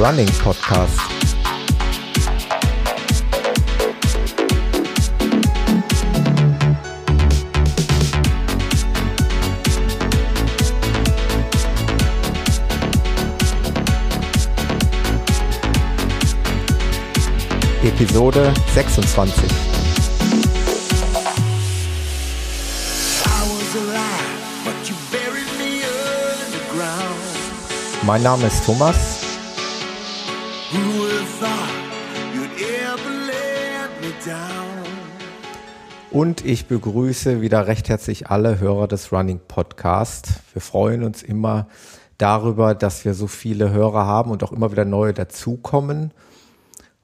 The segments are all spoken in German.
Running Podcast. Episode 26. Mein Name ist Thomas. Und ich begrüße wieder recht herzlich alle Hörer des Running Podcast. Wir freuen uns immer darüber, dass wir so viele Hörer haben und auch immer wieder neue dazukommen.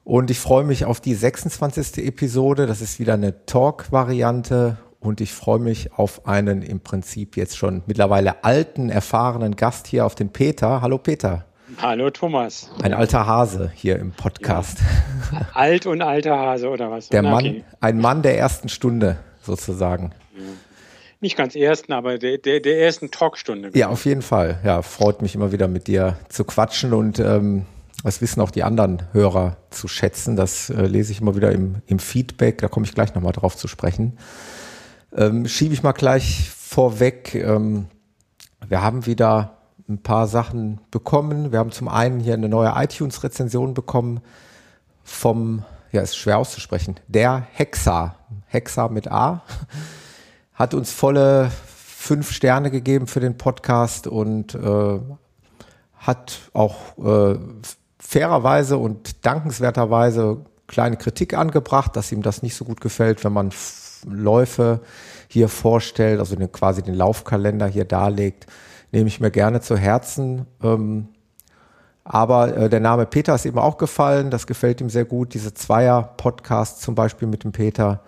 Und ich freue mich auf die 26. Episode. Das ist wieder eine Talk-Variante und ich freue mich auf einen im Prinzip jetzt schon mittlerweile alten, erfahrenen Gast hier auf den Peter. Hallo Peter. Hallo Thomas. Ein alter Hase hier im Podcast. Ja. Alt und alter Hase oder was? Der Mann, okay. ein Mann der ersten Stunde sozusagen. Ja. Nicht ganz ersten, aber der, der, der ersten Talkstunde. Ja, auf jeden Fall. Ja, freut mich immer wieder mit dir zu quatschen und ähm, das wissen auch die anderen Hörer zu schätzen. Das äh, lese ich immer wieder im, im Feedback. Da komme ich gleich nochmal drauf zu sprechen. Ähm, Schiebe ich mal gleich vorweg. Ähm, wir haben wieder ein paar Sachen bekommen. Wir haben zum einen hier eine neue iTunes-Rezension bekommen vom, ja, ist schwer auszusprechen, der Hexa, Hexa mit A, hat uns volle fünf Sterne gegeben für den Podcast und äh, hat auch äh, fairerweise und dankenswerterweise kleine Kritik angebracht, dass ihm das nicht so gut gefällt, wenn man Läufe hier vorstellt, also den, quasi den Laufkalender hier darlegt, nehme ich mir gerne zu Herzen. Ähm, aber äh, der Name Peter ist eben auch gefallen, das gefällt ihm sehr gut, diese Zweier-Podcast zum Beispiel mit dem Peter.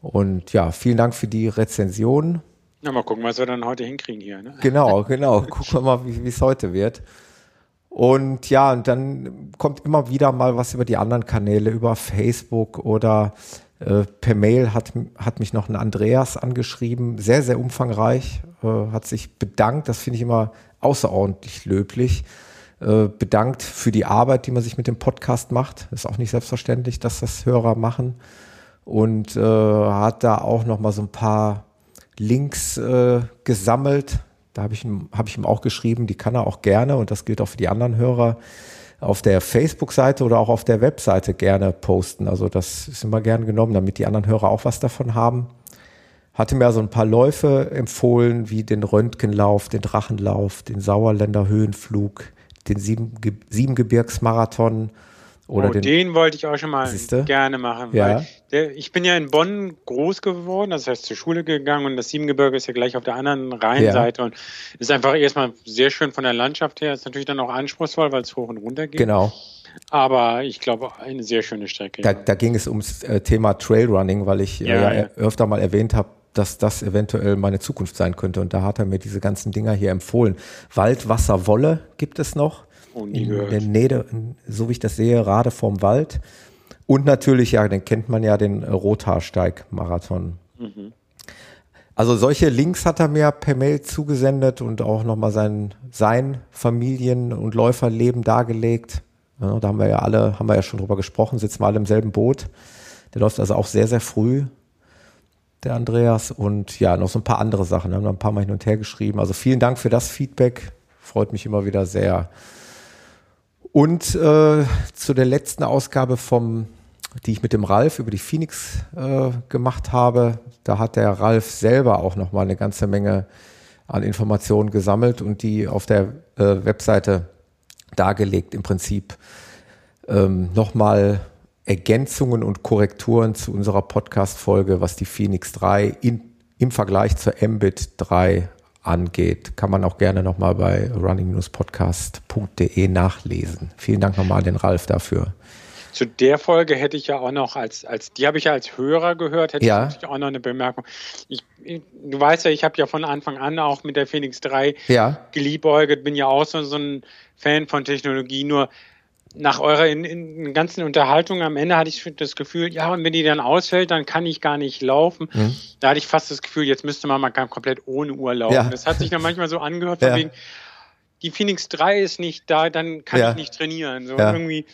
Und ja, vielen Dank für die Rezension. Na, mal gucken, was wir dann heute hinkriegen hier. Ne? Genau, genau. Gucken wir mal, wie es heute wird. Und ja, und dann kommt immer wieder mal was über die anderen Kanäle, über Facebook oder äh, per Mail hat, hat mich noch ein Andreas angeschrieben, sehr, sehr umfangreich, äh, hat sich bedankt, das finde ich immer außerordentlich löblich, äh, bedankt für die Arbeit, die man sich mit dem Podcast macht. Ist auch nicht selbstverständlich, dass das Hörer machen. Und äh, hat da auch noch mal so ein paar Links äh, gesammelt. Da habe ich, hab ich ihm auch geschrieben, die kann er auch gerne und das gilt auch für die anderen Hörer auf der Facebook-Seite oder auch auf der Webseite gerne posten. Also das ist immer gern genommen, damit die anderen Hörer auch was davon haben. Hatte mir also ein paar Läufe empfohlen, wie den Röntgenlauf, den Drachenlauf, den Sauerländer Höhenflug, den Sieben Siebengebirgsmarathon oder oh, den, den, wollte ich auch schon mal siehste? gerne machen. Ja. Der, ich bin ja in Bonn groß geworden, das heißt zur Schule gegangen und das Siebengebirge ist ja gleich auf der anderen Rheinseite ja. und ist einfach erstmal sehr schön von der Landschaft her. Ist natürlich dann auch anspruchsvoll, weil es hoch und runter geht. Genau. Aber ich glaube, eine sehr schöne Strecke. Da, ja. da ging es ums äh, Thema Trailrunning, weil ich ja, äh, ja, öfter mal erwähnt habe, dass das eventuell meine Zukunft sein könnte. Und da hat er mir diese ganzen Dinger hier empfohlen. Wald, Wasser, Wolle gibt es noch. Oh, in der Nähe, so wie ich das sehe, Rade vorm Wald. Und natürlich, ja, den kennt man ja, den Rothaarsteig-Marathon. Mhm. Also solche Links hat er mir per Mail zugesendet und auch nochmal sein, sein Familien- und Läuferleben dargelegt. Ja, da haben wir ja alle, haben wir ja schon drüber gesprochen, sitzen wir alle im selben Boot. Der läuft also auch sehr, sehr früh, der Andreas. Und ja, noch so ein paar andere Sachen. Wir haben ein paar Mal hin und her geschrieben. Also vielen Dank für das Feedback. Freut mich immer wieder sehr. Und äh, zu der letzten Ausgabe vom, die ich mit dem Ralf über die Phoenix äh, gemacht habe, da hat der Ralf selber auch noch mal eine ganze Menge an Informationen gesammelt und die auf der äh, Webseite dargelegt. Im Prinzip ähm, noch mal Ergänzungen und Korrekturen zu unserer Podcast-Folge, was die Phoenix 3 in, im Vergleich zur Mbit 3 angeht, kann man auch gerne nochmal bei running-podcast.de nachlesen. Vielen Dank nochmal an den Ralf dafür. Zu der Folge hätte ich ja auch noch als, als die habe ich ja als Hörer gehört, hätte ja. ich natürlich auch noch eine Bemerkung. Ich, du weißt ja, ich habe ja von Anfang an auch mit der Phoenix 3 ja. geliebäugelt, bin ja auch so, so ein Fan von Technologie, nur nach eurer in, in ganzen Unterhaltung am Ende hatte ich das Gefühl, ja, und wenn die dann ausfällt, dann kann ich gar nicht laufen. Mhm. Da hatte ich fast das Gefühl, jetzt müsste man mal komplett ohne Uhr laufen. Ja. Das hat sich dann manchmal so angehört, von ja. wegen, die Phoenix 3 ist nicht da, dann kann Ja. ich nicht trainieren. So Ja. irgendwie,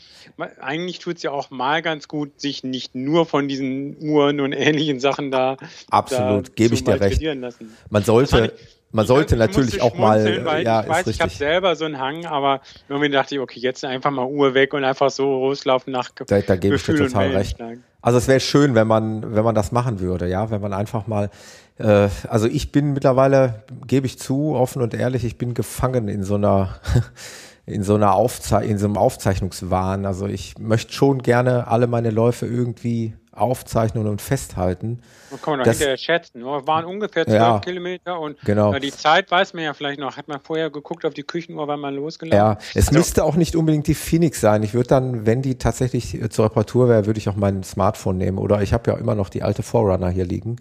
eigentlich tut es ja auch mal ganz gut, sich nicht nur von diesen Uhren und ähnlichen Sachen da, Absolut, gebe ich dir recht. lassen. Man sollte, man Ich sollte musste natürlich auch mal, weil ja, ich weiß, ich habe selber so einen Hang, aber irgendwie dachte ich, okay, jetzt einfach mal Uhr weg und einfach so loslaufen nach Da, da gebe ich dir total recht. Wellenschlag. Also es wäre schön, wenn man, wenn man das machen würde, ja, wenn man einfach mal, äh, also ich bin mittlerweile, gebe ich zu, offen und ehrlich, ich bin gefangen in so einer, in so einer Aufzei in so einem Aufzeichnungswahn. Also ich möchte schon gerne alle meine Läufe irgendwie aufzeichnen und festhalten. Man kann man doch Das- hinterher schätzen. Nur waren ungefähr zwölf Ja. Kilometer und Genau. die Zeit weiß man ja vielleicht noch. Hat man vorher geguckt auf die Küchenuhr, wann man losgelaufen Ja, es Also- müsste auch nicht unbedingt die Phoenix sein. Ich würde dann, wenn die tatsächlich äh, zur Reparatur wäre, würde ich auch mein Smartphone nehmen. Oder ich habe ja immer noch die alte Forerunner hier liegen.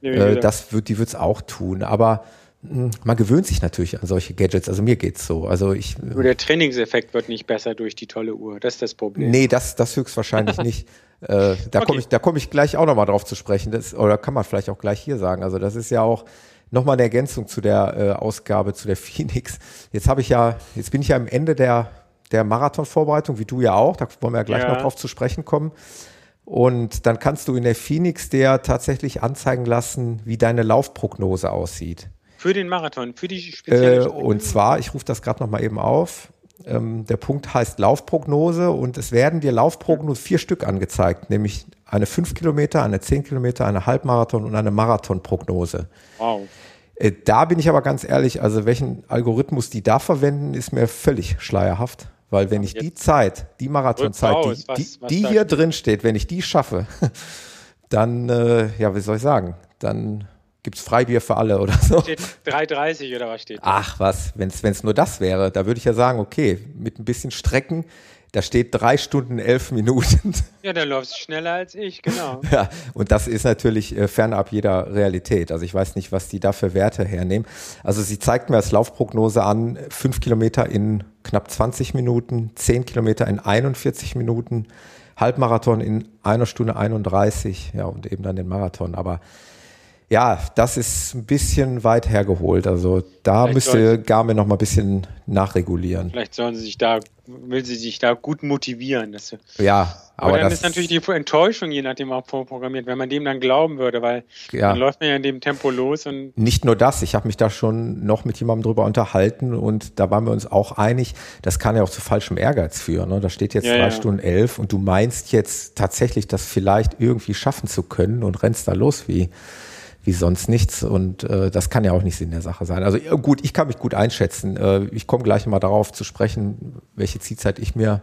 Nee, Äh, das wird, die wird's auch tun. Aber man gewöhnt sich natürlich an solche Gadgets. Also mir geht's so. Also ich, Nur der Trainingseffekt wird nicht besser durch die tolle Uhr. Das ist das Problem. nee, das, das höchstwahrscheinlich nicht. Äh, da Okay. komme ich, da komme ich gleich auch nochmal drauf zu sprechen. Das, oder kann man vielleicht auch gleich hier sagen. Also das ist ja auch nochmal eine Ergänzung zu der äh, Ausgabe zu der Phoenix. Jetzt habe ich ja, jetzt bin ich ja am Ende der, der Marathonvorbereitung, wie du ja auch. Da wollen wir ja gleich Ja. noch drauf zu sprechen kommen. Und dann kannst du in der Phoenix der tatsächlich anzeigen lassen, wie deine Laufprognose aussieht. Für den Marathon, für die spezielle Äh, und zwar, ich rufe das gerade noch mal eben auf. Ähm, der Punkt heißt Laufprognose und es werden dir Laufprognose vier Stück angezeigt, nämlich eine 5 Kilometer, eine 10 Kilometer, eine Halbmarathon und eine Marathonprognose. Wow. Äh, da bin ich aber ganz ehrlich, also welchen Algorithmus die da verwenden, ist mir völlig schleierhaft. Weil wenn ich die Zeit, die Marathonzeit, die, die, die hier drin steht, wenn ich die schaffe, dann, äh, ja, wie soll ich sagen, dann gibt's Freibier für alle oder so. Steht 3,30 oder was steht da? Ach was, wenn es nur das wäre, da würde ich ja sagen, okay, mit ein bisschen Strecken, da steht drei Stunden, elf Minuten. Ja, dann läufst du schneller als ich, genau. ja, und das ist natürlich äh, fernab jeder Realität. Also ich weiß nicht, was die da für Werte hernehmen. Also sie zeigt mir als Laufprognose an, fünf Kilometer in knapp 20 Minuten, zehn Kilometer in 41 Minuten, Halbmarathon in einer Stunde 31, ja, und eben dann den Marathon. Aber ja, das ist ein bisschen weit hergeholt. Also da Vielleicht müsste Garmin noch mal ein bisschen nachregulieren. Vielleicht sollen sie sich da, will sie sich da gut motivieren. Dass, Ja, aber, aber dann das ist natürlich die Enttäuschung je nachdem auch vorprogrammiert, wenn man dem dann glauben würde, weil Ja. dann läuft man ja in dem Tempo los und nicht nur das, ich habe mich da schon noch mit jemandem drüber unterhalten und da waren wir uns auch einig, das kann ja auch zu falschem Ehrgeiz führen. Ne? Da steht jetzt Ja, drei ja. Stunden elf und du meinst jetzt tatsächlich, das vielleicht irgendwie schaffen zu können und rennst da los wie, wie sonst nichts. Und äh, das kann ja auch nicht Sinn der Sache sein. Also gut, ich kann mich gut einschätzen. Äh, ich komme gleich mal darauf zu sprechen, welche Zielzeit ich mir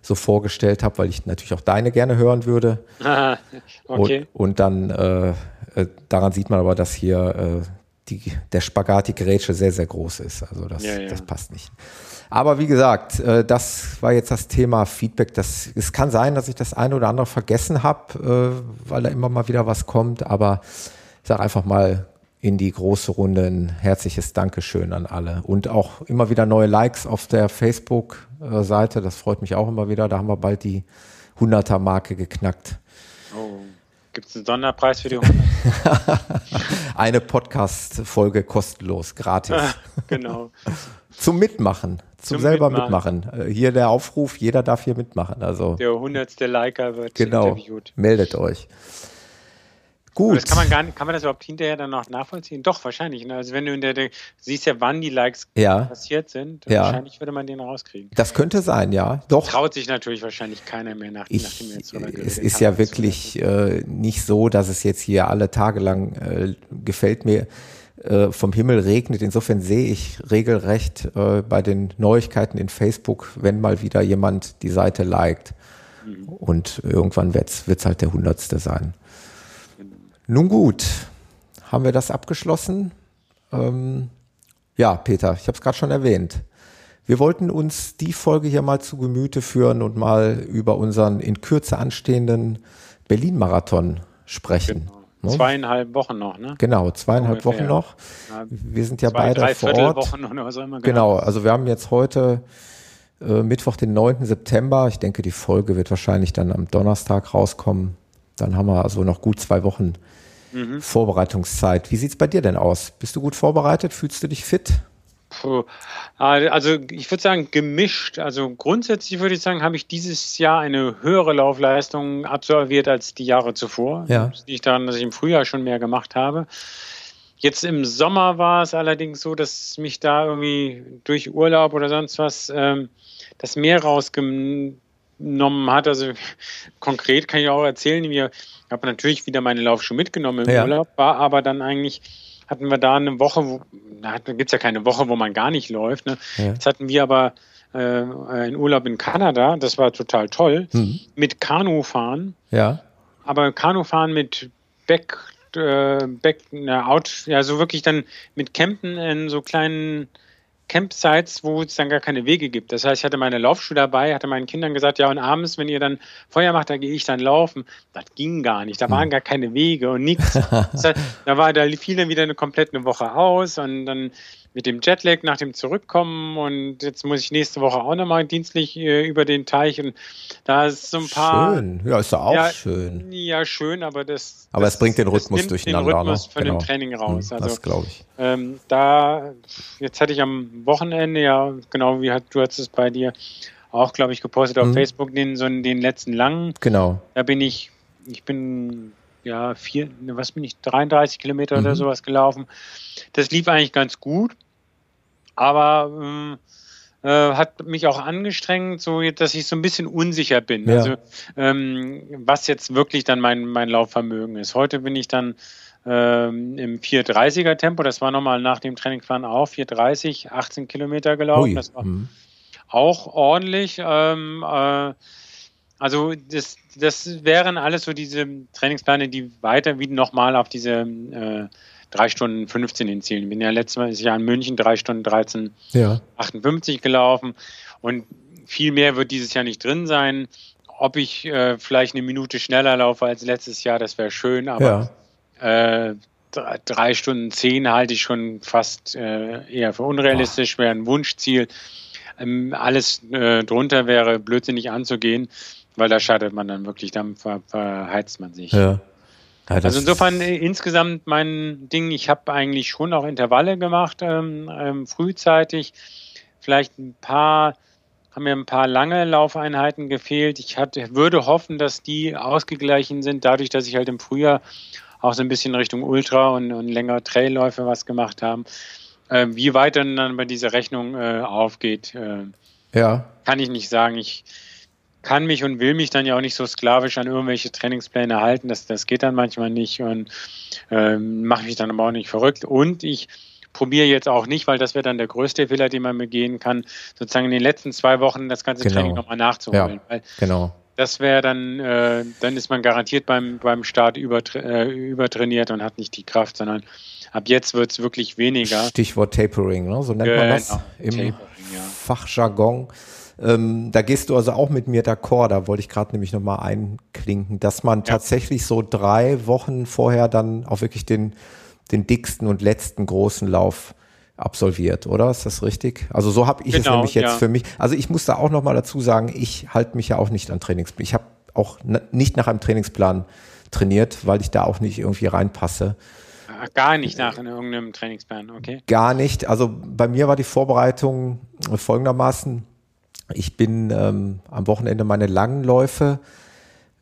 so vorgestellt habe, weil ich natürlich auch deine gerne hören würde. okay. Und, und dann äh, äh, daran sieht man aber, dass hier äh, die, der Spagat, die Grätsche sehr, sehr groß ist. Also das, Ja, ja. das passt nicht. Aber wie gesagt, äh, das war jetzt das Thema Feedback. Das, es kann sein, dass ich das eine oder andere vergessen habe, weil da immer mal wieder was kommt. Aber sage einfach mal in die große Runde ein herzliches Dankeschön an alle. Und auch immer wieder neue Likes auf der Facebook-Seite. Das freut mich auch immer wieder. Da haben wir bald die 100er-Marke geknackt. Oh. Gibt es einen Sonderpreis für die 100? Eine Podcast-Folge kostenlos, gratis. genau. Zum Mitmachen, zum, Zum selber Mitmachen. mitmachen. Äh, Hier der Aufruf, jeder darf hier mitmachen. Also Der 100. Liker wird genau, interviewt. meldet euch. Gut. Das kann man gar nicht, kann man das überhaupt hinterher dann noch nachvollziehen? Doch, wahrscheinlich. Ne? Also wenn du in der, siehst ja, wann die Likes Ja. passiert sind, Ja. wahrscheinlich würde man den rauskriegen. Das könnte sein, ja. Doch. Traut sich natürlich wahrscheinlich keiner mehr nach, nachdem Ich, jetzt drüber es ist ja wirklich äh, nicht so, dass es jetzt hier alle Tage lang äh, gefällt mir äh, vom Himmel regnet. Insofern sehe ich regelrecht äh, bei den Neuigkeiten in Facebook, wenn mal wieder jemand die Seite liked. Mhm. Und irgendwann wird es halt der Hundertste sein. Nun gut, haben wir das abgeschlossen? Ähm, ja, Peter, ich habe es gerade schon erwähnt. Wir wollten uns die Folge hier mal zu Gemüte führen und mal über unseren in Kürze anstehenden Berlin-Marathon sprechen. Ne? Zweieinhalb Wochen noch, ne? Genau, zweieinhalb Ungefähr. Wochen noch. Wir sind ja Zwei, beide drei vor Ort. Viertelwochen oder was auch immer. Genau, also wir haben jetzt heute äh, Mittwoch, den 9. September. Ich denke, die Folge wird wahrscheinlich dann am Donnerstag rauskommen. Dann haben wir also noch gut zwei Wochen Mhm. Vorbereitungszeit. Wie sieht's bei dir denn aus? Bist du gut vorbereitet? Fühlst du dich fit? Also ich würde sagen gemischt. Also grundsätzlich würde ich sagen, habe ich dieses Jahr eine höhere Laufleistung absolviert als die Jahre zuvor. Ja. Das liegt daran, dass ich im Frühjahr schon mehr gemacht habe. Jetzt im Sommer war es allerdings so, dass mich da irgendwie durch Urlaub oder sonst was ähm, das Meer rausgenommen hat. Also konkret kann ich auch erzählen, ich habe natürlich wieder meine Laufschuhe mitgenommen im ja. Urlaub, war aber dann eigentlich hatten wir da eine Woche, wo, da gibt es ja keine Woche, wo man gar nicht läuft. Ne? Ja. Jetzt hatten wir aber äh, einen Urlaub in Kanada, das war total toll, mhm. mit Kanufahren. Ja. Aber Kanufahren mit Back, äh, Back, na, Out, ja, so wirklich dann mit Campen in so kleinen Campsites, wo es dann gar keine Wege gibt. Das heißt, ich hatte meine Laufschuhe dabei, hatte meinen Kindern gesagt, ja, und abends, wenn ihr dann Feuer macht, da gehe ich dann laufen. Das ging gar nicht. Da waren hm. gar keine Wege und nichts. da war, da fiel dann wieder eine komplette Woche aus und dann mit dem Jetlag nach dem Zurückkommen und jetzt muss ich nächste Woche auch nochmal dienstlich äh, über den Teich und da ist so ein paar. Schön, ja, ist ja auch ja, schön. Ja, schön, aber das. Aber es bringt den Rhythmus durcheinander. Den Rhythmus ne? für genau. den Training raus. Hm, also, das glaube ich. Ähm, da, jetzt hatte ich am Wochenende, ja, genau wie hat, du hast es bei dir auch, glaube ich, gepostet auf mhm. Facebook, den, so den letzten langen. Genau. Da bin ich, ich bin ja, vier, was bin ich, 33 Kilometer mhm. oder sowas gelaufen. Das lief eigentlich ganz gut aber ähm, äh, hat mich auch angestrengt, so dass ich so ein bisschen unsicher bin. Ja. Also ähm, was jetzt wirklich dann mein, mein Laufvermögen ist. Heute bin ich dann ähm, im 430er Tempo, das war nochmal nach dem Trainingsplan auch 430, 18 Kilometer gelaufen. Ui. Das war mhm. auch ordentlich. Ähm, äh, also das, das wären alles so diese Trainingspläne, die weiter wie nochmal auf diese äh, 3 Stunden 15 in Zielen. Ich bin ja letztes Jahr in München 3 Stunden 13, ja. 58 gelaufen und viel mehr wird dieses Jahr nicht drin sein. Ob ich äh, vielleicht eine Minute schneller laufe als letztes Jahr, das wäre schön, aber ja. äh, drei Stunden zehn halte ich schon fast äh, eher für unrealistisch, wäre ein Wunschziel. Ähm, alles äh, drunter wäre blödsinnig anzugehen, weil da schadet man dann wirklich, dann ver verheizt man sich. Ja. Ja, also insofern äh, insgesamt mein Ding, ich habe eigentlich schon auch Intervalle gemacht, ähm, ähm, frühzeitig. Vielleicht ein paar, haben mir ein paar lange Laufeinheiten gefehlt. Ich hatte, würde hoffen, dass die ausgeglichen sind, dadurch, dass ich halt im Frühjahr auch so ein bisschen Richtung Ultra und, und längere Trailläufe was gemacht haben. Ähm, wie weit dann, bei dieser Rechnung äh, aufgeht, äh, ja. kann ich nicht sagen. Ich kann mich und will mich dann ja auch nicht so sklavisch an irgendwelche Trainingspläne halten. Das, das geht dann manchmal nicht und ähm, mache mich dann aber auch nicht verrückt. Und ich probiere jetzt auch nicht, weil das wäre dann der größte Fehler, den man begehen kann, sozusagen in den letzten zwei Wochen das ganze genau. Training nochmal nachzuholen. Ja, genau. Das wäre dann, äh, dann ist man garantiert beim, beim Start übertra äh, übertrainiert und hat nicht die Kraft, sondern ab jetzt wird es wirklich weniger. Stichwort Tapering, ne? so nennt genau. man das im Tapering, ja. Fachjargon. Ähm, da gehst du also auch mit mir d'accord, da wollte ich gerade nämlich nochmal einklinken, dass man ja. tatsächlich so drei Wochen vorher dann auch wirklich den, den dicksten und letzten großen Lauf absolviert, oder? Ist das richtig? Also so habe ich genau, es nämlich jetzt ja. für mich. Also ich muss da auch nochmal dazu sagen, ich halte mich ja auch nicht an Trainingsplan. Ich habe auch nicht nach einem Trainingsplan trainiert, weil ich da auch nicht irgendwie reinpasse. Ah, gar nicht nach in irgendeinem Trainingsplan, okay? Gar nicht. Also bei mir war die Vorbereitung folgendermaßen. Ich bin ähm, am Wochenende meine langen Läufe,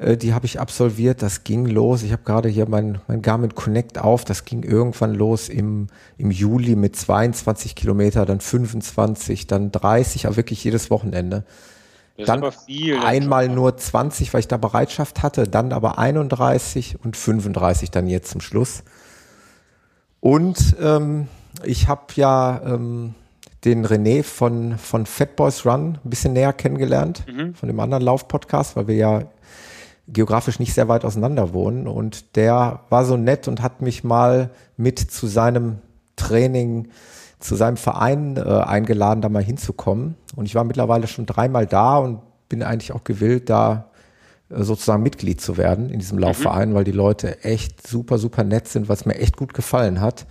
äh, die habe ich absolviert. Das ging los. Ich habe gerade hier mein, mein Garmin Connect auf. Das ging irgendwann los im, im Juli mit 22 Kilometer, dann 25, dann 30, aber wirklich jedes Wochenende. Das dann viel, einmal nur 20, weil ich da Bereitschaft hatte, dann aber 31 und 35 dann jetzt zum Schluss. Und ähm, ich habe ja ähm, den René von, von Fat Boys Run ein bisschen näher kennengelernt, mhm. von dem anderen Lauf-Podcast, weil wir ja geografisch nicht sehr weit auseinander wohnen. Und der war so nett und hat mich mal mit zu seinem Training, zu seinem Verein äh, eingeladen, da mal hinzukommen. Und ich war mittlerweile schon dreimal da und bin eigentlich auch gewillt, da äh, sozusagen Mitglied zu werden in diesem mhm. Laufverein, mhm. weil die Leute echt super, super nett sind, was mir echt gut gefallen hat.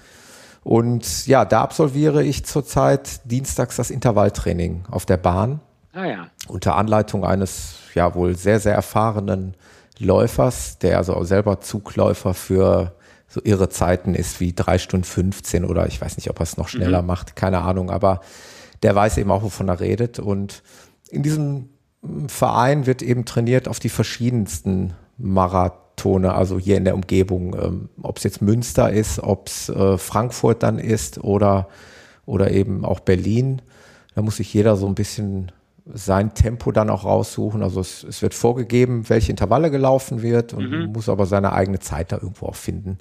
Und ja, da absolviere ich zurzeit dienstags das Intervalltraining auf der Bahn. Ah ja. Unter Anleitung eines ja wohl sehr, sehr erfahrenen Läufers, der also selber Zugläufer für so irre Zeiten ist wie drei Stunden 15 oder ich weiß nicht, ob er es noch schneller mhm. macht, keine Ahnung, aber der weiß eben auch, wovon er redet. Und in diesem Verein wird eben trainiert auf die verschiedensten Marathone, also hier in der Umgebung, ähm, ob es jetzt Münster ist, ob es äh, Frankfurt dann ist oder, oder eben auch Berlin. Da muss sich jeder so ein bisschen sein Tempo dann auch raussuchen. Also es, es wird vorgegeben, welche Intervalle gelaufen wird und mhm. muss aber seine eigene Zeit da irgendwo auch finden.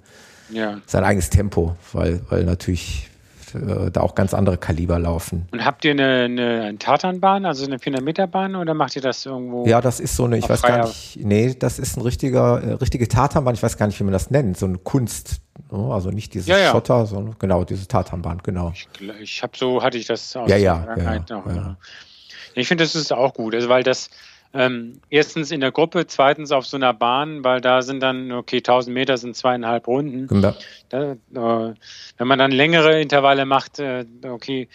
Ja. Sein eigenes Tempo, weil, weil natürlich äh, da auch ganz andere Kaliber laufen. Und habt ihr eine, eine, Tatanbahn, also eine 400 Meter Bahn oder macht ihr das irgendwo? Ja, das ist so eine, ich weiß gar nicht, nee, das ist ein richtiger, äh, richtige Tatanbahn, ich weiß gar nicht, wie man das nennt, so eine Kunst, ne? also nicht dieses ja, ja. Schotter, sondern genau, diese Tatanbahn, genau. Ich, ich habe so, hatte ich das aus ja, ja, ja, ja. Ich finde, das ist auch gut, also weil das ähm, erstens in der Gruppe, zweitens auf so einer Bahn, weil da sind dann, okay, 1000 Meter sind zweieinhalb Runden. Ja. Da, äh, wenn man dann längere Intervalle macht, äh, okay,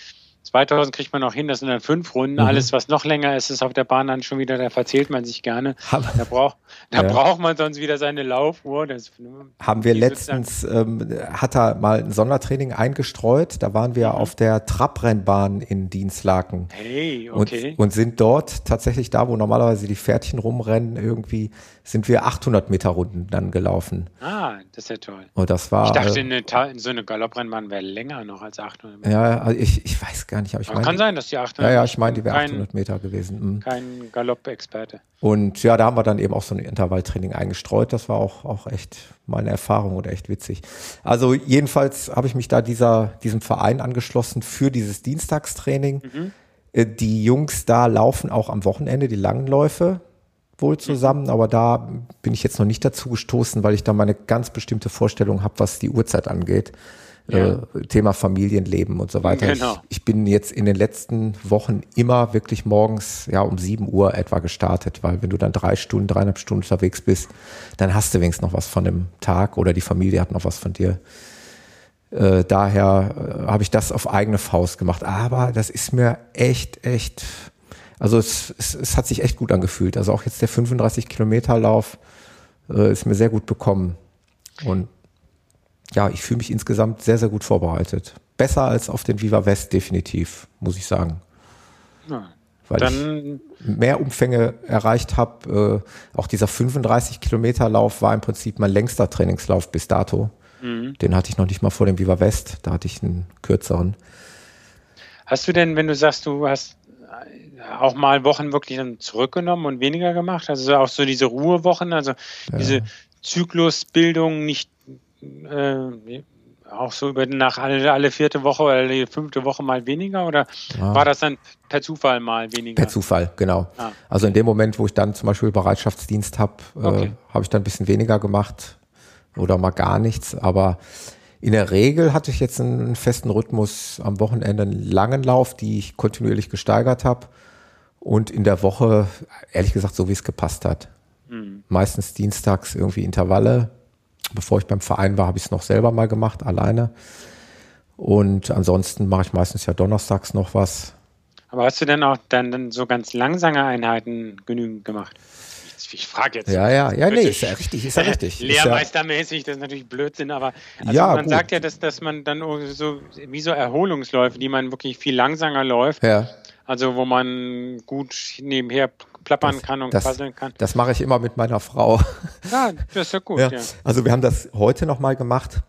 2000 kriegt man noch hin, das sind dann fünf Runden. Mhm. Alles, was noch länger ist, ist auf der Bahn dann schon wieder, da verzählt man sich gerne. Aber, da braucht, da ja. braucht man sonst wieder seine Laufuhr. Das, Haben wir letztens, ähm, hat er mal ein Sondertraining eingestreut. Da waren wir mhm. auf der Trabrennbahn in Dienstlaken. Hey, okay. Und, und sind dort tatsächlich da, wo normalerweise die Pferdchen rumrennen, irgendwie sind wir 800 Meter Runden dann gelaufen. Ah, das ist ja toll. Und das war. Ich dachte, äh, eine, so eine Galopprennbahn wäre länger noch als 800 Meter. Ja, also ich, ich weiß gar nicht. Aber ich aber kann sein, dass die 800 Ja, ja, ich meine, die wäre 800 Meter gewesen. Mhm. Kein Galopp-Experte. Und ja, da haben wir dann eben auch so ein Intervalltraining eingestreut. Das war auch, auch echt meine Erfahrung oder echt witzig. Also jedenfalls habe ich mich da dieser, diesem Verein angeschlossen für dieses Dienstagstraining. Mhm. Äh, die Jungs da laufen auch am Wochenende die langen Läufe wohl zusammen, aber da bin ich jetzt noch nicht dazu gestoßen, weil ich da meine ganz bestimmte Vorstellung habe, was die Uhrzeit angeht. Ja. Äh, Thema Familienleben und so weiter. Genau. Ich, ich, bin jetzt in den letzten Wochen immer wirklich morgens ja um sieben Uhr etwa gestartet, weil wenn du dann drei Stunden, dreieinhalb Stunden unterwegs bist, dann hast du wenigstens noch was von dem Tag oder die Familie hat noch was von dir. Äh, daher äh, habe ich das auf eigene Faust gemacht. Aber das ist mir echt, echt also es, es, es hat sich echt gut angefühlt. Also auch jetzt der 35 Kilometer Lauf äh, ist mir sehr gut bekommen. Und ja, ich fühle mich insgesamt sehr, sehr gut vorbereitet. Besser als auf den Viva West definitiv, muss ich sagen. Ja, Weil ich mehr Umfänge erreicht habe. Äh, auch dieser 35 Kilometer Lauf war im Prinzip mein längster Trainingslauf bis dato. Mhm. Den hatte ich noch nicht mal vor dem Viva West. Da hatte ich einen kürzeren. Hast du denn, wenn du sagst, du hast auch mal Wochen wirklich dann zurückgenommen und weniger gemacht? Also auch so diese Ruhewochen, also ja. diese Zyklusbildung nicht äh, auch so über nach alle, alle vierte Woche oder alle fünfte Woche mal weniger oder ja. war das dann per Zufall mal weniger? Per Zufall, genau. Ah. Also in dem Moment, wo ich dann zum Beispiel Bereitschaftsdienst habe, äh, okay. äh, habe ich dann ein bisschen weniger gemacht oder mal gar nichts. Aber in der Regel hatte ich jetzt einen festen Rhythmus am Wochenende, einen langen Lauf, die ich kontinuierlich gesteigert habe und in der Woche, ehrlich gesagt, so wie es gepasst hat. Mhm. Meistens dienstags irgendwie Intervalle. Bevor ich beim Verein war, habe ich es noch selber mal gemacht, alleine. Und ansonsten mache ich meistens ja donnerstags noch was. Aber hast du denn auch dann, dann so ganz langsame Einheiten genügend gemacht? Ich, frage jetzt. Ja, ja, ja, nee, ist ja richtig, ist ja richtig. Lehrmeistermäßig, das ist natürlich Blödsinn, aber also ja, man gut. sagt ja, dass, dass man dann so, wie so Erholungsläufe, die man wirklich viel langsamer läuft, ja. Also wo man gut nebenher plappern das, kann und das, quasseln kann. Das mache ich immer mit meiner Frau. Ja, das ist ja gut. Ja. Ja. Also wir haben das heute nochmal gemacht.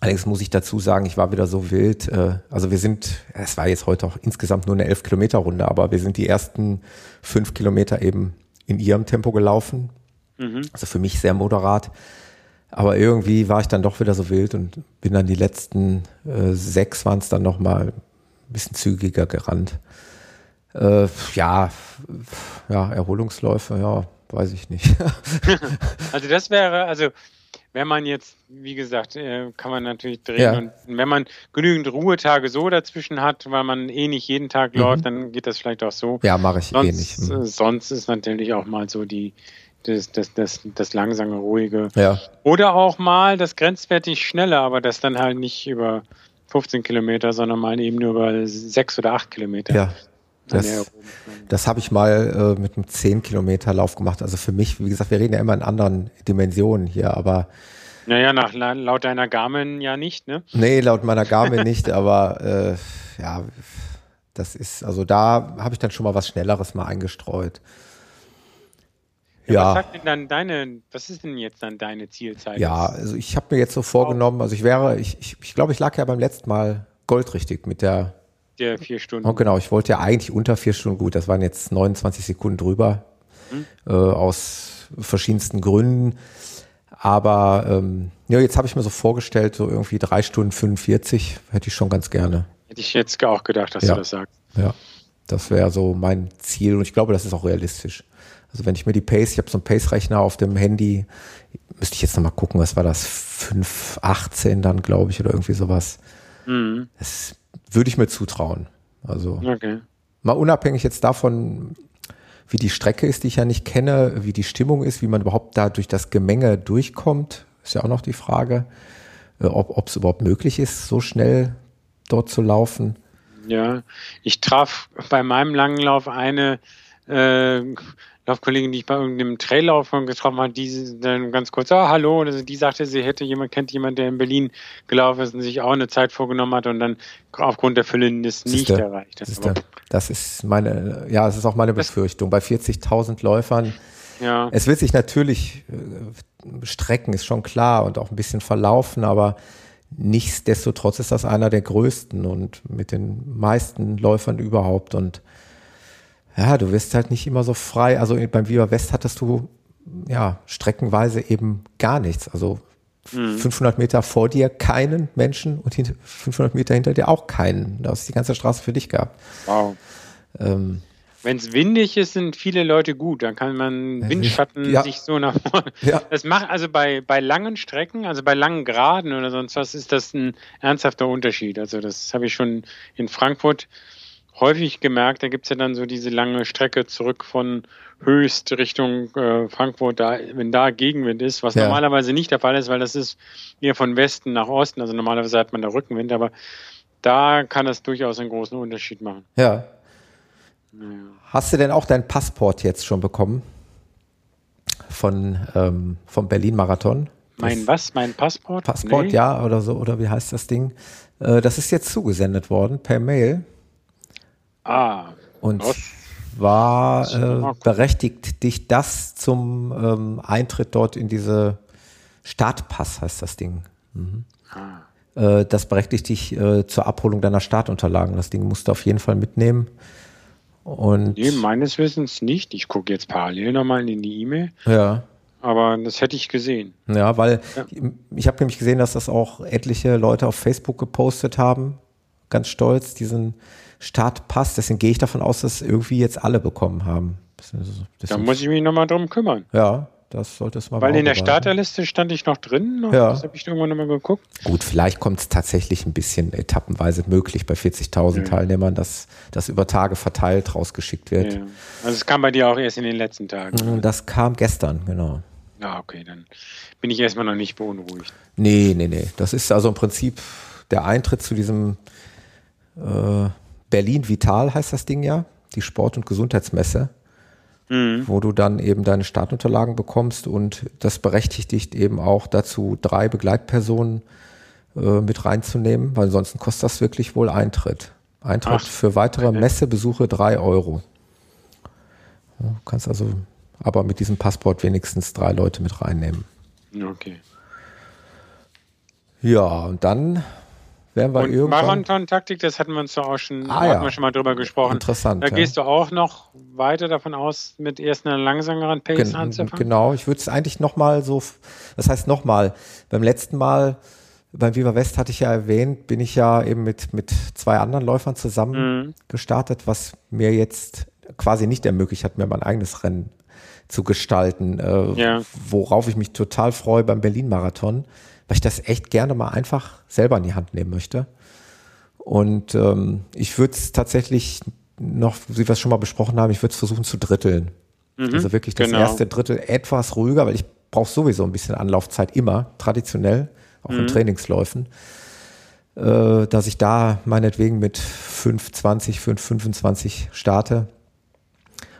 Allerdings muss ich dazu sagen, ich war wieder so wild. Äh, also wir sind, es war jetzt heute auch insgesamt nur eine 11 Kilometer Runde, aber wir sind die ersten fünf Kilometer eben in ihrem Tempo gelaufen. Mhm. Also für mich sehr moderat. Aber irgendwie war ich dann doch wieder so wild und bin dann die letzten äh, sechs waren es dann nochmal ein bisschen zügiger gerannt. Äh, ja, ja, Erholungsläufe, ja, weiß ich nicht. also das wäre, also wenn man jetzt, wie gesagt, äh, kann man natürlich drehen ja. und wenn man genügend Ruhetage so dazwischen hat, weil man eh nicht jeden Tag mhm. läuft, dann geht das vielleicht auch so. Ja, mache ich sonst, eh nicht. Mhm. Sonst ist natürlich auch mal so die das, das, das, das langsame, ruhige. Ja. Oder auch mal das grenzwertig schnelle, aber das dann halt nicht über 15 Kilometer, sondern mal eben nur über 6 oder 8 Kilometer. Ja, das, das habe ich mal äh, mit einem 10 Kilometer Lauf gemacht. Also für mich, wie gesagt, wir reden ja immer in anderen Dimensionen hier, aber Naja, nach, laut deiner Garmin ja nicht, ne? Nee, laut meiner Garmin nicht, aber äh, ja, das ist, also da habe ich dann schon mal was Schnelleres mal eingestreut. Ja, ja. Was sagt denn dann deine, was ist denn jetzt dann deine Zielzeit? Ja, also ich habe mir jetzt so vorgenommen, also ich wäre, ich, ich, ich glaube, ich lag ja beim letzten Mal goldrichtig mit der der vier Stunden. Oh, genau, ich wollte ja eigentlich unter vier Stunden, gut, das waren jetzt 29 Sekunden drüber, hm. äh, aus verschiedensten Gründen. Aber ähm, ja, jetzt habe ich mir so vorgestellt, so irgendwie drei Stunden 45 hätte ich schon ganz gerne. Hätte ich jetzt auch gedacht, dass ja. du das sagst. Ja, das wäre so mein Ziel und ich glaube, das ist auch realistisch. Also wenn ich mir die Pace, ich habe so einen Pace-Rechner auf dem Handy, müsste ich jetzt nochmal gucken, was war das? 5,18 dann, glaube ich, oder irgendwie sowas. Mhm. Das würde ich mir zutrauen. Also okay. mal unabhängig jetzt davon, wie die Strecke ist, die ich ja nicht kenne, wie die Stimmung ist, wie man überhaupt da durch das Gemenge durchkommt, ist ja auch noch die Frage, äh, ob es überhaupt möglich ist, so schnell dort zu laufen. Ja, ich traf bei meinem langen Lauf eine äh, Laufkollegin, die ich bei irgendeinem Traillauf getroffen habe, die dann ganz kurz, oh, hallo, also die sagte, sie hätte jemand, kennt jemand, der in Berlin gelaufen ist und sich auch eine Zeit vorgenommen hat und dann aufgrund der Fülle das nicht Siehste, erreicht hat. Siehste, das ist meine, ja, das ist auch meine Befürchtung. Bei 40.000 Läufern, ja. es wird sich natürlich äh, strecken, ist schon klar und auch ein bisschen verlaufen, aber nichtsdestotrotz ist das einer der größten und mit den meisten Läufern überhaupt und ja, du wirst halt nicht immer so frei. Also beim Viva West hattest du ja streckenweise eben gar nichts. Also mhm. 500 Meter vor dir keinen Menschen und 500 Meter hinter dir auch keinen. Da hast du die ganze Straße für dich gehabt. Wow. Ähm, wenn es windig ist, sind viele Leute gut. Dann kann man Windschatten ja. sich so nach vorne. Ja. Das macht also bei, bei langen Strecken, also bei langen Graden oder sonst was, ist das ein ernsthafter Unterschied. Also das habe ich schon in Frankfurt häufig gemerkt, da gibt es ja dann so diese lange Strecke zurück von Höchst Richtung äh, Frankfurt, da, wenn da Gegenwind ist, was ja. normalerweise nicht der Fall ist, weil das ist eher von Westen nach Osten, also normalerweise hat man da Rückenwind, aber da kann das durchaus einen großen Unterschied machen. Ja. Naja. Hast du denn auch dein Passport jetzt schon bekommen? Von, ähm, vom Berlin-Marathon? Mein was? Mein Passport? Passport, nee. ja, oder so, oder wie heißt das Ding? Äh, das ist jetzt zugesendet worden per Mail. Ah. Und war äh, berechtigt dich das zum ähm, Eintritt dort in diese Startpass, heißt das Ding. Mhm. Ah. Äh, das berechtigt dich äh, zur Abholung deiner Startunterlagen. Das Ding musst du auf jeden Fall mitnehmen. Und nee, meines Wissens nicht. Ich gucke jetzt parallel nochmal in die E-Mail. Ja. Aber das hätte ich gesehen. Ja, weil ja. ich, ich habe nämlich gesehen, dass das auch etliche Leute auf Facebook gepostet haben. Ganz stolz, diesen Start passt. Deswegen gehe ich davon aus, dass irgendwie jetzt alle bekommen haben. da muss ich mich nochmal drum kümmern. Ja, das sollte es mal Weil in der Starterliste stand ich noch drin. Ja. Das habe ich irgendwann nochmal geguckt. Gut, vielleicht kommt es tatsächlich ein bisschen etappenweise möglich bei 40.000 ja. Teilnehmern, dass das über Tage verteilt rausgeschickt wird. Ja. Also es kam bei dir auch erst in den letzten Tagen. Das kam gestern, genau. Ja, okay, dann bin ich erstmal noch nicht beunruhigt. Nee, nee, nee. Das ist also im Prinzip der Eintritt zu diesem äh, Berlin Vital heißt das Ding ja, die Sport- und Gesundheitsmesse, mhm. wo du dann eben deine Startunterlagen bekommst und das berechtigt dich eben auch dazu, drei Begleitpersonen äh, mit reinzunehmen, weil ansonsten kostet das wirklich wohl Eintritt. Eintritt Ach, für weitere okay. Messebesuche drei Euro. Du kannst also aber mit diesem Passport wenigstens drei Leute mit reinnehmen. Okay. Ja, und dann werden wir und irgendwann. Marathon-Taktik, das hatten wir uns doch auch schon, ah, ja. wir schon mal drüber gesprochen. Interessant. Da ja. gehst du auch noch weiter davon aus, mit erst einer langsameren Pace Gen anzufangen? Genau, ich würde es eigentlich nochmal so, das heißt nochmal, beim letzten Mal, beim Viva West hatte ich ja erwähnt, bin ich ja eben mit, mit zwei anderen Läufern zusammen mhm. gestartet, was mir jetzt quasi nicht ermöglicht hat, mir mein eigenes Rennen zu gestalten, äh, ja. worauf ich mich total freue beim Berlin-Marathon weil ich das echt gerne mal einfach selber in die Hand nehmen möchte. Und ähm, ich würde es tatsächlich noch, wie wir es schon mal besprochen haben, ich würde es versuchen zu dritteln. Mhm, also wirklich das genau. erste Drittel etwas ruhiger, weil ich brauche sowieso ein bisschen Anlaufzeit immer, traditionell, auch mhm. in Trainingsläufen. Äh, dass ich da meinetwegen mit 5,20, 5,25 starte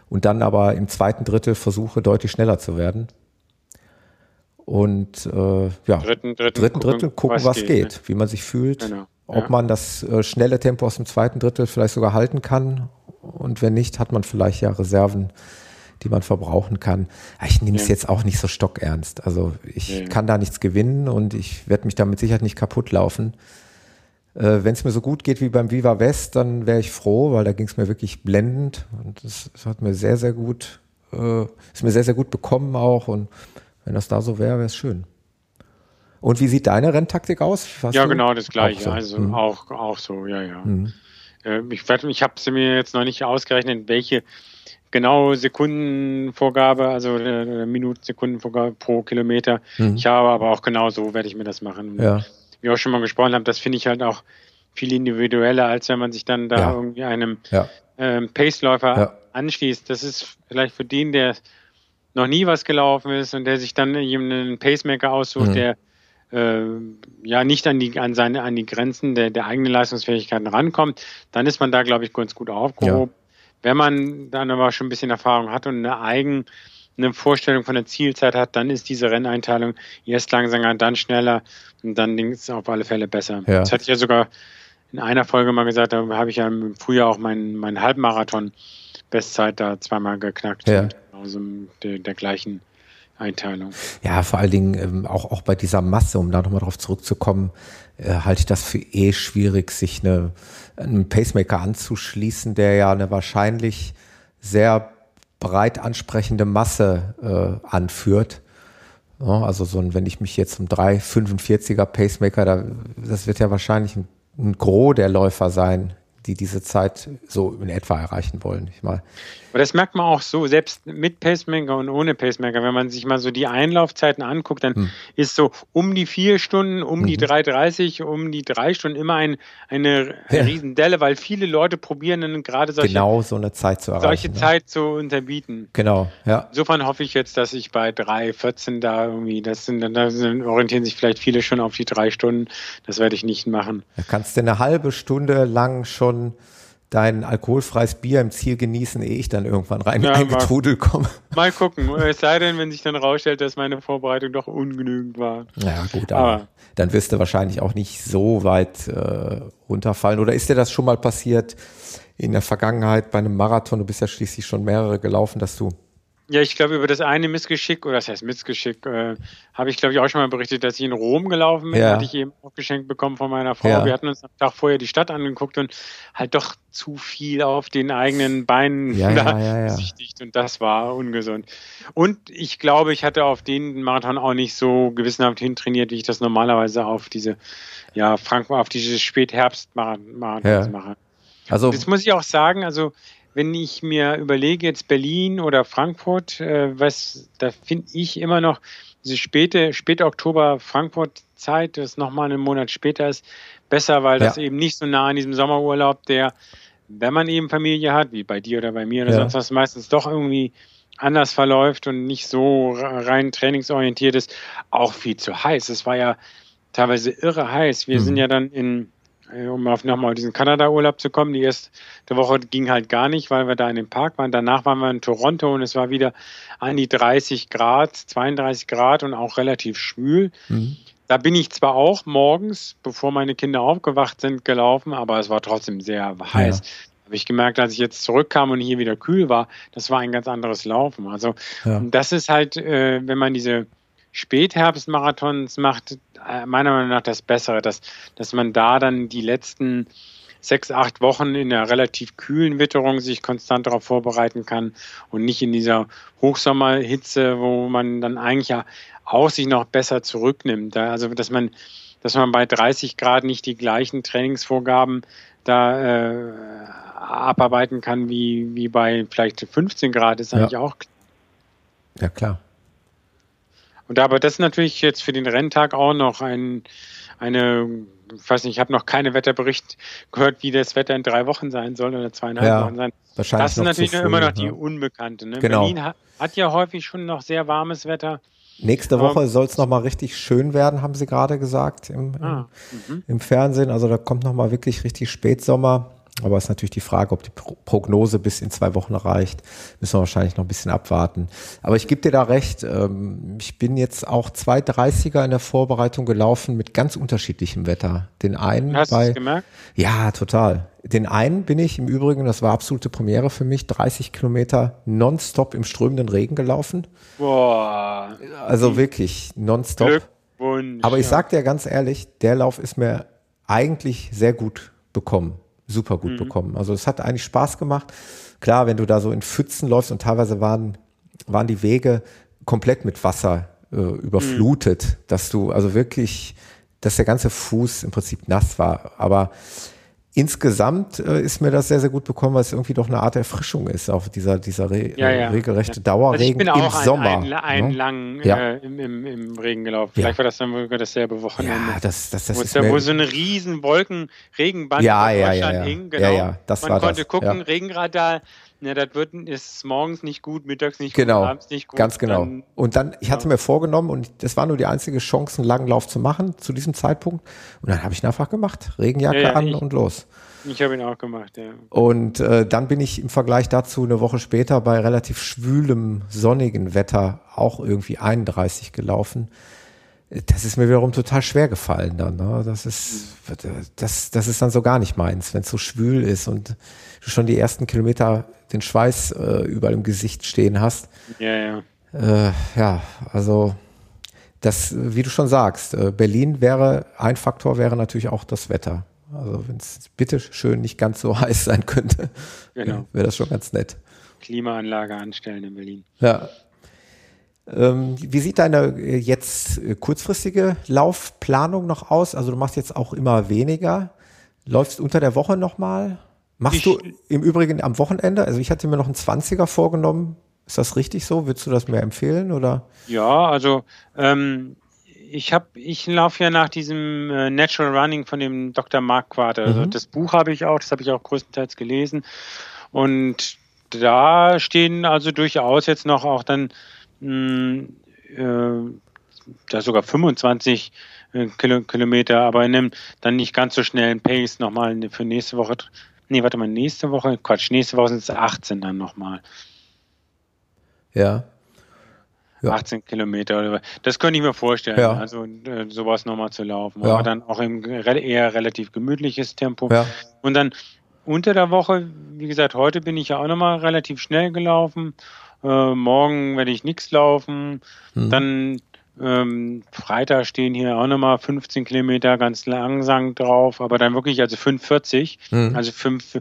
und dann aber im zweiten Drittel versuche, deutlich schneller zu werden. Und äh, ja, dritten, dritten, dritten, gucken, gucken was, was geht, geht ne? wie man sich fühlt, genau. ob ja. man das äh, schnelle Tempo aus dem zweiten Drittel vielleicht sogar halten kann und wenn nicht, hat man vielleicht ja Reserven, die man verbrauchen kann. Ich nehme es ja. jetzt auch nicht so stockernst. Also ich ja. kann da nichts gewinnen und ich werde mich da mit Sicherheit nicht kaputt laufen. Äh, Wenn es mir so gut geht wie beim Viva West, dann wäre ich froh, weil da ging es mir wirklich blendend und das, das, hat mir sehr, sehr gut, äh, ist mir sehr, sehr gut bekommen auch und wenn das da so wäre, wäre es schön. Und wie sieht deine Renntaktik aus? Hast ja, genau das gleiche. So? Also mhm. auch, auch so, ja, ja. Mhm. Äh, ich ich habe sie mir jetzt noch nicht ausgerechnet, welche genau Sekundenvorgabe, also äh, Minuten, Sekundenvorgabe pro Kilometer. Mhm. Ich habe aber auch genau so werde ich mir das machen. Ja wie auch schon mal gesprochen habe, das finde ich halt auch viel individueller, als wenn man sich dann da ja. irgendwie einem ja. ähm, Paceläufer anschließt. Das ist vielleicht für den, der noch nie was gelaufen ist und der sich dann einen Pacemaker aussucht, mhm. der äh, ja nicht an die an seine an die Grenzen der, der eigenen Leistungsfähigkeiten rankommt, dann ist man da, glaube ich, ganz gut aufgehoben. Wenn man dann aber schon ein bisschen Erfahrung hat und eine eigen eine Vorstellung von der Zielzeit hat, dann ist diese Renneinteilung erst langsamer, dann schneller und dann es auf alle Fälle besser. Ja. Das hatte ich ja sogar in einer Folge mal gesagt, da habe ich ja im Frühjahr auch meinen, meinen Halbmarathon Bestzeit da zweimal geknackt. Ja. Also der, der gleichen Einteilung. Ja, vor allen Dingen ähm, auch, auch bei dieser Masse, um da nochmal drauf zurückzukommen, äh, halte ich das für eh schwierig, sich eine, einen Pacemaker anzuschließen, der ja eine wahrscheinlich sehr breit ansprechende Masse äh, anführt. Also so ein, wenn ich mich jetzt um 3,45er Pacemaker, da, das wird ja wahrscheinlich ein, ein Gros der Läufer sein, die diese Zeit so in etwa erreichen wollen. Ich mal. Aber das merkt man auch so, selbst mit Pacemaker und ohne Pacemaker. Wenn man sich mal so die Einlaufzeiten anguckt, dann hm. ist so um die vier Stunden, um mhm. die 3,30, um die drei Stunden immer ein, eine ja. Riesendelle, weil viele Leute probieren dann gerade solche, genau so eine Zeit zu erreichen. Solche ne? Zeit zu unterbieten. Genau, ja. Insofern hoffe ich jetzt, dass ich bei 3,14 da irgendwie, das sind, da orientieren sich vielleicht viele schon auf die drei Stunden. Das werde ich nicht machen. Da kannst du eine halbe Stunde lang schon dein alkoholfreies Bier im Ziel genießen, ehe ich dann irgendwann rein ja, eingetrudelt komme. Mal gucken. Es sei denn, wenn sich dann rausstellt, dass meine Vorbereitung doch ungenügend war. Ja, gut, aber, aber. dann wirst du wahrscheinlich auch nicht so weit äh, runterfallen. Oder ist dir das schon mal passiert in der Vergangenheit bei einem Marathon? Du bist ja schließlich schon mehrere gelaufen, dass du ja, ich glaube, über das eine Missgeschick, oder das heißt Missgeschick, äh, habe ich, glaube ich, auch schon mal berichtet, dass ich in Rom gelaufen bin. Ja. Hatte ich eben auch geschenkt bekommen von meiner Frau. Ja. Wir hatten uns am Tag vorher die Stadt angeguckt und halt doch zu viel auf den eigenen Beinen ja, da ja, besichtigt. Und das war ungesund. Und ich glaube, ich hatte auf den Marathon auch nicht so gewissenhaft hintrainiert, wie ich das normalerweise auf diese, ja, Frankfurt, auf diese Spätherbst-Marathons mache. Also, das muss ich auch sagen, also wenn ich mir überlege, jetzt Berlin oder Frankfurt, äh, was, da finde ich immer noch diese späte, späte Oktober Frankfurt-Zeit, das nochmal einen Monat später ist, besser, weil das eben nicht so nah an diesem Sommerurlaub, der, wenn man eben Familie hat, wie bei dir oder bei mir oder ja. sonst was, meistens doch irgendwie anders verläuft und nicht so rein trainingsorientiert ist, auch viel zu heiß. Es war ja teilweise irre heiß. Wir mhm. sind ja dann in um auf nochmal diesen Kanada-Urlaub zu kommen. Die erste Woche ging halt gar nicht, weil wir da in dem Park waren. Danach waren wir in Toronto und es war wieder an die 30 Grad, 32 Grad und auch relativ schwül. Mhm. Da bin ich zwar auch morgens, bevor meine Kinder aufgewacht sind, gelaufen, aber es war trotzdem sehr heiß. Ja. Habe ich gemerkt, als ich jetzt zurückkam und hier wieder kühl war, das war ein ganz anderes Laufen. Also ja. das ist halt, äh, wenn man diese Spätherbstmarathons macht äh, meiner Meinung nach das Bessere, dass, dass man da dann die letzten sechs, acht Wochen in einer relativ kühlen Witterung sich konstant darauf vorbereiten kann und nicht in dieser Hochsommerhitze, wo man dann eigentlich ja auch sich noch besser zurücknimmt. Also dass man, dass man bei 30 Grad nicht die gleichen Trainingsvorgaben da äh, abarbeiten kann wie, wie bei vielleicht 15 Grad, ist eigentlich ja. auch klar. Ja, klar. Und aber das ist natürlich jetzt für den Renntag auch noch ein, eine, ich weiß nicht, ich habe noch keine Wetterbericht gehört, wie das Wetter in drei Wochen sein soll oder zweieinhalb ja, Wochen sein. Wahrscheinlich das ist natürlich früh, immer noch die ja. Unbekannte. Ne? Genau. Berlin hat, hat, ja häufig schon noch sehr warmes Wetter. Nächste Woche soll es nochmal richtig schön werden, haben sie gerade gesagt im, ah, im, mhm. im, Fernsehen. Also da kommt nochmal wirklich richtig Spätsommer. Aber es ist natürlich die Frage, ob die Prognose bis in zwei Wochen reicht. Müssen wir wahrscheinlich noch ein bisschen abwarten. Aber ich gebe dir da recht. Ähm, ich bin jetzt auch zwei 30er in der Vorbereitung gelaufen mit ganz unterschiedlichem Wetter. Den einen Hast bei. du es gemerkt? Ja, total. Den einen bin ich im Übrigen, das war absolute Premiere für mich, 30 Kilometer nonstop im strömenden Regen gelaufen. Boah. Also wirklich nonstop. Glückwunsch. Aber ich sag dir ganz ehrlich, der Lauf ist mir eigentlich sehr gut bekommen. Super gut Mhm. bekommen. Also es hat eigentlich Spaß gemacht. Klar, wenn du da so in Pfützen läufst und teilweise waren, waren die Wege komplett mit Wasser äh, überflutet, Mhm. dass du also wirklich, dass der ganze Fuß im Prinzip nass war. Aber insgesamt äh, ist mir das sehr, sehr gut bekommen, weil es irgendwie doch eine Art Erfrischung ist, auch dieser, dieser re Ja, äh, ja. regelrechte Also ich Dauerregen bin im auch ein, Sommer. ein, ein ne? lang Ja. äh, im, im, im Regen gelaufen. Ja. Vielleicht war das dann sogar dasselbe Wochenende. Ja, das, das, das wo, ist da, wo so eine riesen Wolken Regenband Ja, ja, Deutschland ja, ja. hing. Genau. Ja, ja, das Man war konnte das, gucken, ja. Regenradar, na, das wird, ist morgens nicht gut, mittags nicht Genau, gut, abends nicht gut. ganz genau. Dann, und dann, ich hatte mir vorgenommen und das war nur die einzige Chance, einen langen Lauf zu machen zu diesem Zeitpunkt. Und dann habe ich ihn einfach gemacht. Regenjacke Ja, ja, an ich- und los. ich habe ihn auch gemacht, ja. Und äh, dann bin ich im Vergleich dazu eine Woche später bei relativ schwülem, sonnigen Wetter auch irgendwie 31 gelaufen. Das ist mir wiederum total schwer gefallen dann. Ne? Das ist, das, das ist dann so gar nicht meins, wenn es so schwül ist und du schon die ersten Kilometer den Schweiß äh, überall im Gesicht stehen hast. Ja, ja. Äh, ja, also das, wie du schon sagst, äh, Berlin wäre, ein Faktor wäre natürlich auch das Wetter. Also wenn es bitte schön nicht ganz so heiß sein könnte, Genau. wäre das schon ganz nett. Klimaanlage anstellen in Berlin. Ja. Ähm, wie sieht deine äh, jetzt äh, kurzfristige Laufplanung noch aus? Also du machst jetzt auch immer weniger. Läufst unter der Woche nochmal? Machst Ich- du im Übrigen am Wochenende? Also ich hatte mir noch einen 20er vorgenommen. Ist das richtig so? Würdest du das mir empfehlen oder? Ja, also ähm, ich habe, ich laufe ja nach diesem äh, Natural Running von dem Dr. Mark Quater. Also Mhm. das Buch habe ich auch, das habe ich auch größtenteils gelesen. Und da stehen also durchaus jetzt noch auch dann mh, äh, da sogar 25 äh, Kilo, Kilometer, aber in einem dann nicht ganz so schnellen Pace nochmal für nächste Woche. Nee, warte mal, nächste Woche, Quatsch, nächste Woche sind es 18 dann nochmal. Ja. Ja. 18 Kilometer oder das könnte ich mir vorstellen, Ja. also äh, sowas nochmal zu laufen. Ja. Aber dann auch im eher relativ gemütliches Tempo. Ja. Und dann unter der Woche, wie gesagt, heute bin ich ja auch nochmal relativ schnell gelaufen. Äh, morgen werde ich nichts laufen. Hm. Dann ähm, Freitag stehen hier auch nochmal 15 Kilometer ganz langsam drauf, aber dann wirklich also 5,40. Hm. Also fünf,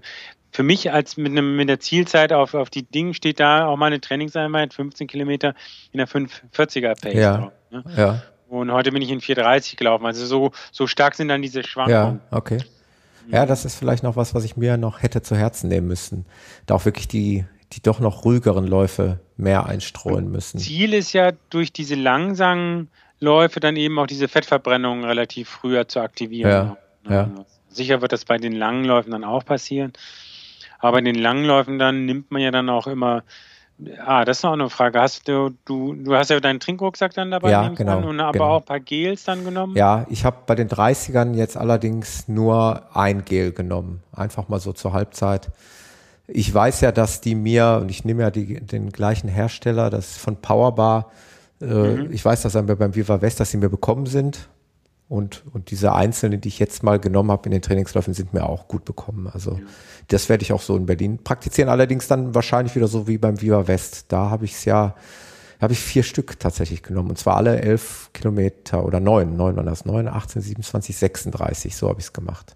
für mich als mit, einem, mit der Zielzeit auf, auf die Dinge steht da auch meine Trainingseinheit, 15 Kilometer in der 540er Pace. Ja. drauf, ne? Ja. Und heute bin ich in 430 gelaufen. Also so, so stark sind dann diese Ja, Schwankungen. okay. Ja, das ist vielleicht noch was, was ich mir noch hätte zu Herzen nehmen müssen. Da auch wirklich die, die doch noch ruhigeren Läufe mehr einstreuen müssen. Ziel ist ja durch diese langsamen Läufe dann eben auch diese Fettverbrennung relativ früher zu aktivieren. Ja, ja. Sicher wird das bei den langen Läufen dann auch passieren. Aber bei den langen Läufen dann nimmt man ja dann auch immer. Ah, das ist noch eine Frage. Hast du, du, du hast ja deinen Trinkrucksack dann dabei Ja, genau, und aber genau. auch ein paar Gels dann genommen? Ja, ich habe bei den 30ern jetzt allerdings nur ein Gel genommen. Einfach mal so zur Halbzeit. Ich weiß ja, dass die mir, und ich nehme ja die, den gleichen Hersteller, das ist von Powerbar, äh, Mhm. ich weiß, dass mir beim Viva West, dass sie mir bekommen sind. Und, und diese einzelnen, die ich jetzt mal genommen habe in den Trainingsläufen, sind mir auch gut bekommen. Also das werde ich auch so in Berlin praktizieren. Allerdings dann wahrscheinlich wieder so wie beim Viva West. Da habe ich es ja, habe ich vier Stück tatsächlich genommen. Und zwar alle elf Kilometer oder neun, neun waren das, neun, 18, 27, 36. So habe ich es gemacht.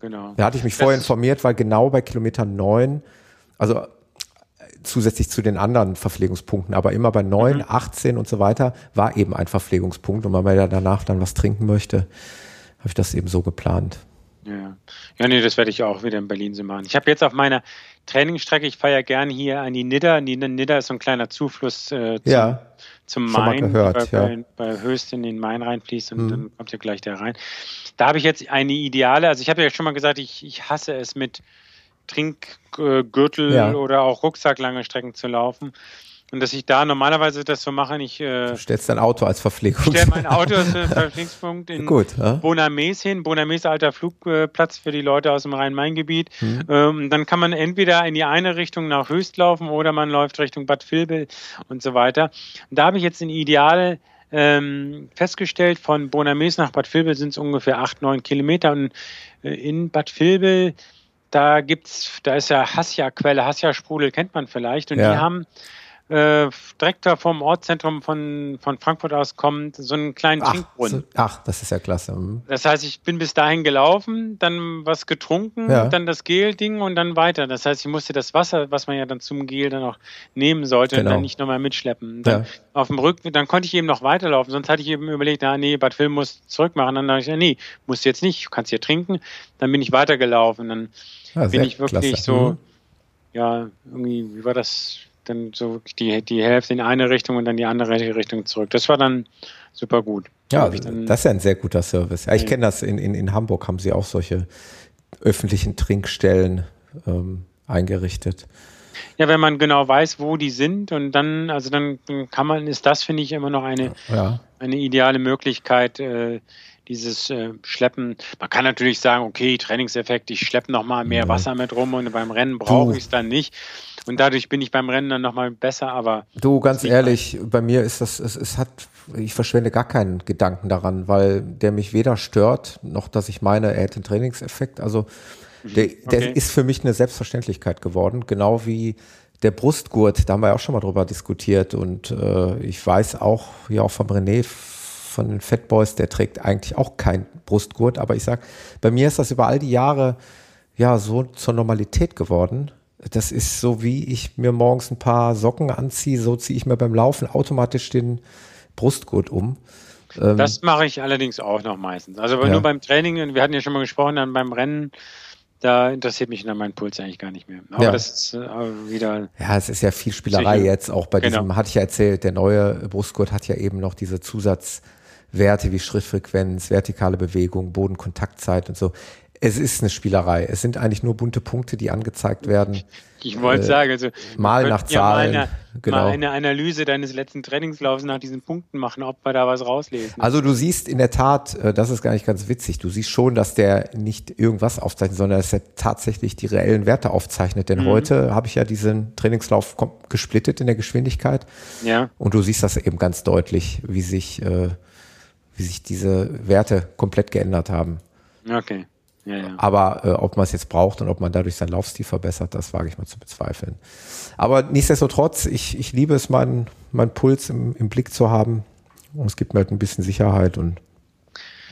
Genau. Da hatte ich mich Das vorher informiert, weil genau bei Kilometer neun, also äh, zusätzlich zu den anderen Verpflegungspunkten, aber immer bei neun, Mhm. 18 und so weiter, war eben ein Verpflegungspunkt. Und wenn man ja danach dann was trinken möchte, habe ich das eben so geplant. Ja. ja, nee, das werde ich auch wieder in Berlin so machen. Ich habe jetzt auf meiner Trainingsstrecke, ich fahre ja gerne hier an die Nidda. Die Nidda ist so ein kleiner Zufluss äh, zum, Ja, zum schon Main, gehört, bei, ja. bei, bei Höchst in den Main reinfließt und Mhm. dann kommt ja gleich der rein. Da habe ich jetzt eine ideale, also ich habe ja schon mal gesagt, ich, ich hasse es mit Trinkgürtel Ja. oder auch Rucksack lange Strecken zu laufen. Und dass ich da normalerweise das so mache, ich. Äh, du stellst dein Auto als Verpflegung. Ich stelle mein Auto als Verpflegungspunkt in Gut, ja? Bonames hin. Bonames alter Flugplatz für die Leute aus dem Rhein-Main-Gebiet. Mhm. Ähm, dann kann man entweder in die eine Richtung nach Höchst laufen oder man läuft Richtung Bad Vilbel und so weiter. Und da habe ich jetzt ein ideale ähm, festgestellt, von Bonames nach Bad Vilbel sind es ungefähr acht, neun Kilometer. Und äh, in Bad Vilbel da gibt's, da ist ja Hassia-Quelle, Hassia-Sprudel kennt man vielleicht, und ja. die haben äh, direkt da vom Ortszentrum von, von Frankfurt aus kommt, so einen kleinen ach, Trinkbrunnen. So, ach, das ist ja klasse. Mhm. Das heißt, ich bin bis dahin gelaufen, dann was getrunken, ja. dann das Gel-Ding und dann weiter. Das heißt, ich musste das Wasser, was man ja dann zum Gel dann auch nehmen sollte, genau. dann nicht nochmal mitschleppen. Dann ja. auf dem Rücken, dann konnte ich eben noch weiterlaufen. Sonst hatte ich eben überlegt, na, nee, Bad Film muss zurückmachen. Dann dachte ich, nee, musst du jetzt nicht, du kannst hier trinken. Dann bin ich weitergelaufen. Dann ja, bin ich wirklich klasse. so, mhm. ja, irgendwie, wie war das? Dann so die, die Hälfte in eine Richtung und dann die andere Richtung zurück. Das war dann super gut. Ja, dann, das ist ja ein sehr guter Service. Ja, ich kenne das in, in, in Hamburg, haben sie auch solche öffentlichen Trinkstellen ähm, eingerichtet. Ja, wenn man genau weiß, wo die sind und dann, also dann kann man, ist das, finde ich, immer noch eine, ja. eine ideale Möglichkeit, äh, dieses äh, Schleppen. Man kann natürlich sagen, okay, Trainingseffekt, ich schleppe nochmal mehr ja. Wasser mit rum und beim Rennen brauche ich es dann nicht. Und dadurch bin ich beim Rennen dann nochmal besser, aber. Du, ganz ehrlich, bei mir ist das, es, es hat, ich verschwende gar keinen Gedanken daran, weil der mich weder stört, noch dass ich meine, er hätte einen Trainingseffekt. Also mhm, der, der okay. ist für mich eine Selbstverständlichkeit geworden, genau wie der Brustgurt, da haben wir ja auch schon mal drüber diskutiert und äh, ich weiß auch, ja auch vom René, von den Fat Boys, der trägt eigentlich auch kein Brustgurt, aber ich sag, bei mir ist das über all die Jahre ja so zur Normalität geworden, das ist so, wie ich mir morgens ein paar Socken anziehe, so ziehe ich mir beim Laufen automatisch den Brustgurt um. Ähm, das mache ich allerdings auch noch meistens. Also ja. nur beim Training, und wir hatten ja schon mal gesprochen, dann beim Rennen, da interessiert mich dann mein Puls eigentlich gar nicht mehr. Aber ja. das ist äh, wieder. Ja, es ist ja viel Spielerei sicher. jetzt, auch bei genau. diesem, hatte ich ja erzählt, der neue Brustgurt hat ja eben noch diese Zusatzwerte wie Schrittfrequenz, vertikale Bewegung, Bodenkontaktzeit und so es ist eine Spielerei. Es sind eigentlich nur bunte Punkte, die angezeigt werden. Ich wollte äh, sagen, also mal nach Zahlen. Ja mal, eine, genau. mal eine Analyse deines letzten Trainingslaufs nach diesen Punkten machen, ob wir da was rauslesen. Also du siehst in der Tat, äh, das ist gar nicht ganz witzig, du siehst schon, dass der nicht irgendwas aufzeichnet, sondern dass er tatsächlich die reellen Werte aufzeichnet. Denn mhm. heute habe ich ja diesen Trainingslauf gesplittet in der Geschwindigkeit. Ja. Und du siehst das eben ganz deutlich, wie sich, äh, wie sich diese Werte komplett geändert haben. Okay. Aber äh, ob man es jetzt braucht und ob man dadurch seinen Laufstil verbessert, das wage ich mal zu bezweifeln. Aber nichtsdestotrotz, ich, ich liebe es, meinen mein Puls im, im Blick zu haben. Und es gibt mir halt ein bisschen Sicherheit und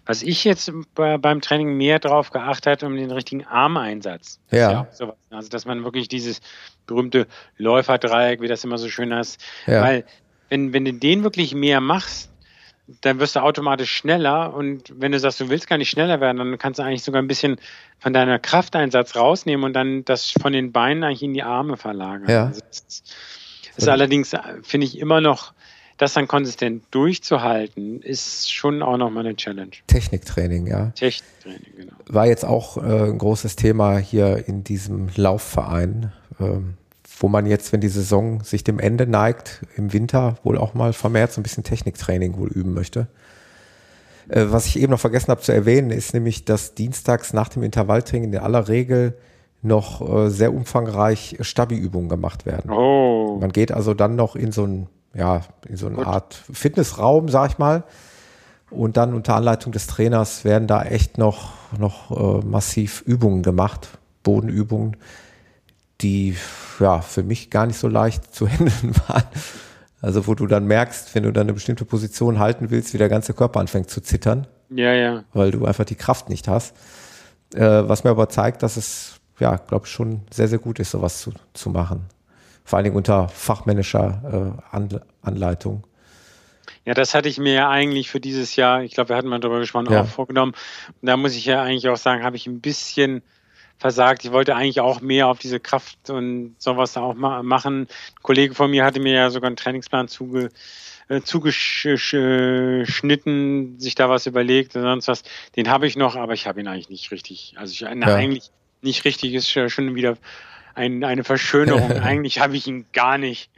was ich jetzt bei, beim Training mehr drauf geachtet habe, um den richtigen Armeinsatz. Ja. ja sowas, also, dass man wirklich dieses berühmte Läuferdreieck, wie das immer so schön heißt, ja. weil wenn, wenn du den wirklich mehr machst, dann wirst du automatisch schneller und wenn du sagst, du willst gar nicht schneller werden, dann kannst du eigentlich sogar ein bisschen von deiner Krafteinsatz rausnehmen und dann das von den Beinen eigentlich in die Arme verlagern. Ja. Also das ist, ist allerdings, finde ich, immer noch, das dann konsistent durchzuhalten, ist schon auch nochmal eine Challenge. Techniktraining, ja. Techniktraining, genau. War jetzt auch äh, ein großes Thema hier in diesem Laufverein. Ähm, wo man jetzt, wenn die Saison sich dem Ende neigt, im Winter wohl auch mal vermehrt so ein bisschen Techniktraining wohl üben möchte. Äh, was ich eben noch vergessen habe zu erwähnen, ist nämlich, dass dienstags nach dem Intervalltraining in aller Regel noch äh, sehr umfangreich Stabi-Übungen gemacht werden. Oh. Man geht also dann noch in so ein, ja, in so eine Gut. Art Fitnessraum, sag ich mal. Und dann unter Anleitung des Trainers werden da echt noch, noch äh, massiv Übungen gemacht, Bodenübungen, die ja für mich gar nicht so leicht zu handeln waren. Also wo du dann merkst, wenn du dann eine bestimmte Position halten willst, wie der ganze Körper anfängt zu zittern. Ja, ja. Weil du einfach die Kraft nicht hast. Äh, was mir aber zeigt, dass es, ja, glaube ich, schon sehr, sehr gut ist, sowas zu, zu machen. Vor allen Dingen unter fachmännischer äh, Anleitung. Ja, das hatte ich mir ja eigentlich für dieses Jahr, ich glaube, wir hatten mal darüber gesprochen, ja. auch vorgenommen. Und da muss ich ja eigentlich auch sagen, habe ich ein bisschen versagt. Ich wollte eigentlich auch mehr auf diese Kraft und sowas auch ma machen. Ein Kollege von mir hatte mir ja sogar einen Trainingsplan zuge äh, zugeschnitten, sich da was überlegt und sonst was. Den habe ich noch, aber ich habe ihn eigentlich nicht richtig. Also ich, na, ja. eigentlich nicht richtig ist schon wieder ein, eine Verschönerung. eigentlich habe ich ihn gar nicht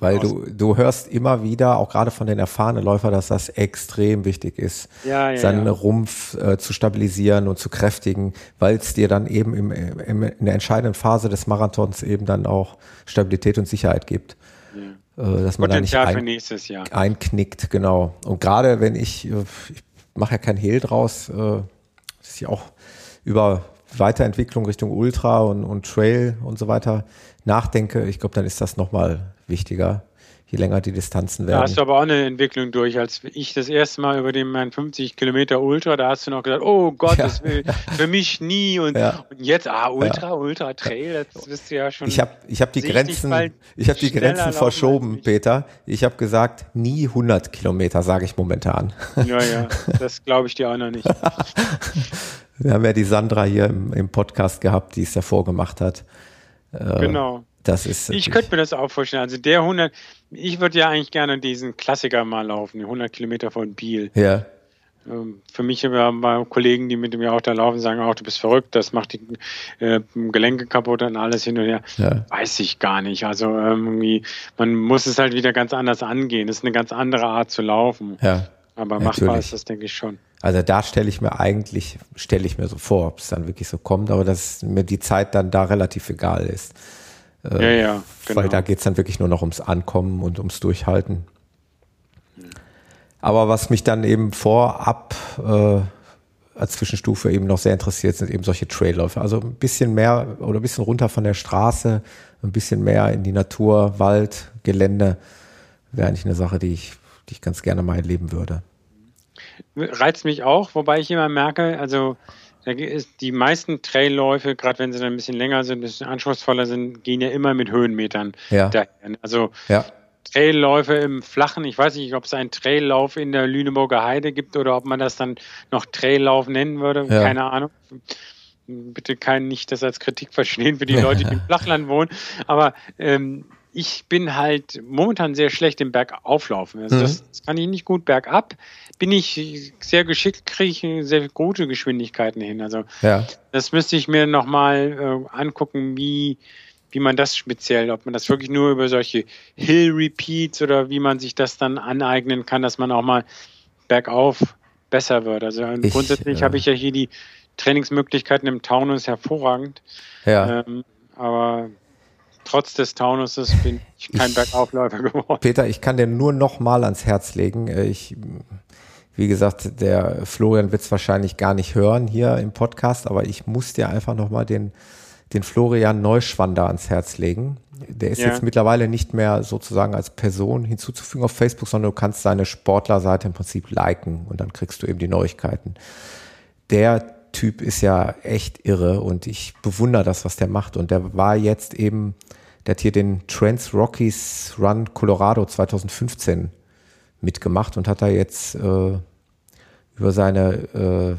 Weil du, du hörst immer wieder, auch gerade von den erfahrenen Läufern, dass das extrem wichtig ist, ja, ja, seinen ja. Rumpf äh, zu stabilisieren und zu kräftigen, weil es dir dann eben im, im, in der entscheidenden Phase des Marathons eben dann auch Stabilität und Sicherheit gibt. Äh, dass man da nicht ein, einknickt, genau. Und gerade wenn ich, äh, ich mache ja kein Hehl draus, äh, ist ja auch über Weiterentwicklung Richtung Ultra und, und Trail und so weiter nachdenke, ich glaube, dann ist das nochmal wichtiger, je länger die Distanzen werden. Da hast du aber auch eine Entwicklung durch. Als ich das erste Mal über den mein 50 Kilometer Ultra, da hast du noch gesagt, oh Gott, ja. das will für mich nie. Und, ja. und jetzt, ah, Ultra, ja. Ultra Trail, das bist du ja schon. Ich habe ich hab die Grenzen, ich habe die Grenzen verschoben, Peter. Ich habe gesagt, nie 100 Kilometer, sage ich momentan. Ja, ja, das glaube ich dir auch noch nicht. Wir haben ja die Sandra hier im, im Podcast gehabt, die es davor gemacht hat. Äh, genau. Das ist ich könnte mir das auch vorstellen. Also der 100, ich würde ja eigentlich gerne diesen Klassiker mal laufen, die 100 Kilometer von Biel. Ja. Ähm, für mich haben Kollegen, die mit mir auch da laufen, sagen auch, du bist verrückt, das macht die äh, Gelenke kaputt und alles hin und her. Ja. Weiß ich gar nicht. Also irgendwie, man muss es halt wieder ganz anders angehen. Das ist eine ganz andere Art zu laufen. Ja. Aber Natürlich. machbar ist das, denke ich, schon. Also da stelle ich mir eigentlich, stelle ich mir so vor, ob es dann wirklich so kommt, aber dass mir die Zeit dann da relativ egal ist. Äh, ja, ja, genau. Weil da geht es dann wirklich nur noch ums Ankommen und ums Durchhalten. Aber was mich dann eben vorab äh, als Zwischenstufe eben noch sehr interessiert, sind eben solche Trailläufe. Also ein bisschen mehr oder ein bisschen runter von der Straße, ein bisschen mehr in die Natur, Wald, Gelände, wäre eigentlich eine Sache, die ich, die ich ganz gerne mal erleben würde reizt mich auch, wobei ich immer merke, also die meisten Trailläufe, gerade wenn sie dann ein bisschen länger sind, ein bisschen anspruchsvoller sind, gehen ja immer mit Höhenmetern ja. daher. Also ja. Trailläufe im Flachen, ich weiß nicht, ob es einen Traillauf in der Lüneburger Heide gibt oder ob man das dann noch Traillauf nennen würde, ja. keine Ahnung. Bitte kein nicht das als Kritik verstehen für die Leute, die im Flachland wohnen. Aber ähm, ich bin halt momentan sehr schlecht im Bergauflaufen. Also mhm. das, das, kann ich nicht gut bergab. Bin ich sehr geschickt, kriege ich sehr gute Geschwindigkeiten hin. Also ja. das müsste ich mir nochmal äh, angucken, wie, wie man das speziell, ob man das wirklich nur über solche Hill Repeats oder wie man sich das dann aneignen kann, dass man auch mal bergauf besser wird. Also ich, grundsätzlich äh, habe ich ja hier die Trainingsmöglichkeiten im Taunus hervorragend. Ja. Ähm, aber trotz des Taunuses bin ich kein ich, Bergaufläufer geworden. Peter, ich kann dir nur noch mal ans Herz legen. Äh, ich, wie gesagt, der Florian wird es wahrscheinlich gar nicht hören hier im Podcast, aber ich muss dir einfach noch mal den, den Florian Neuschwander ans Herz legen. Der ist ja. jetzt mittlerweile nicht mehr sozusagen als Person hinzuzufügen auf Facebook, sondern du kannst seine Sportlerseite im Prinzip liken und dann kriegst du eben die Neuigkeiten. Der Typ ist ja echt irre und ich bewundere das, was der macht. Und der war jetzt eben der hat hier den Trans Rockies Run Colorado 2015 mitgemacht und hat da jetzt äh, über seine äh,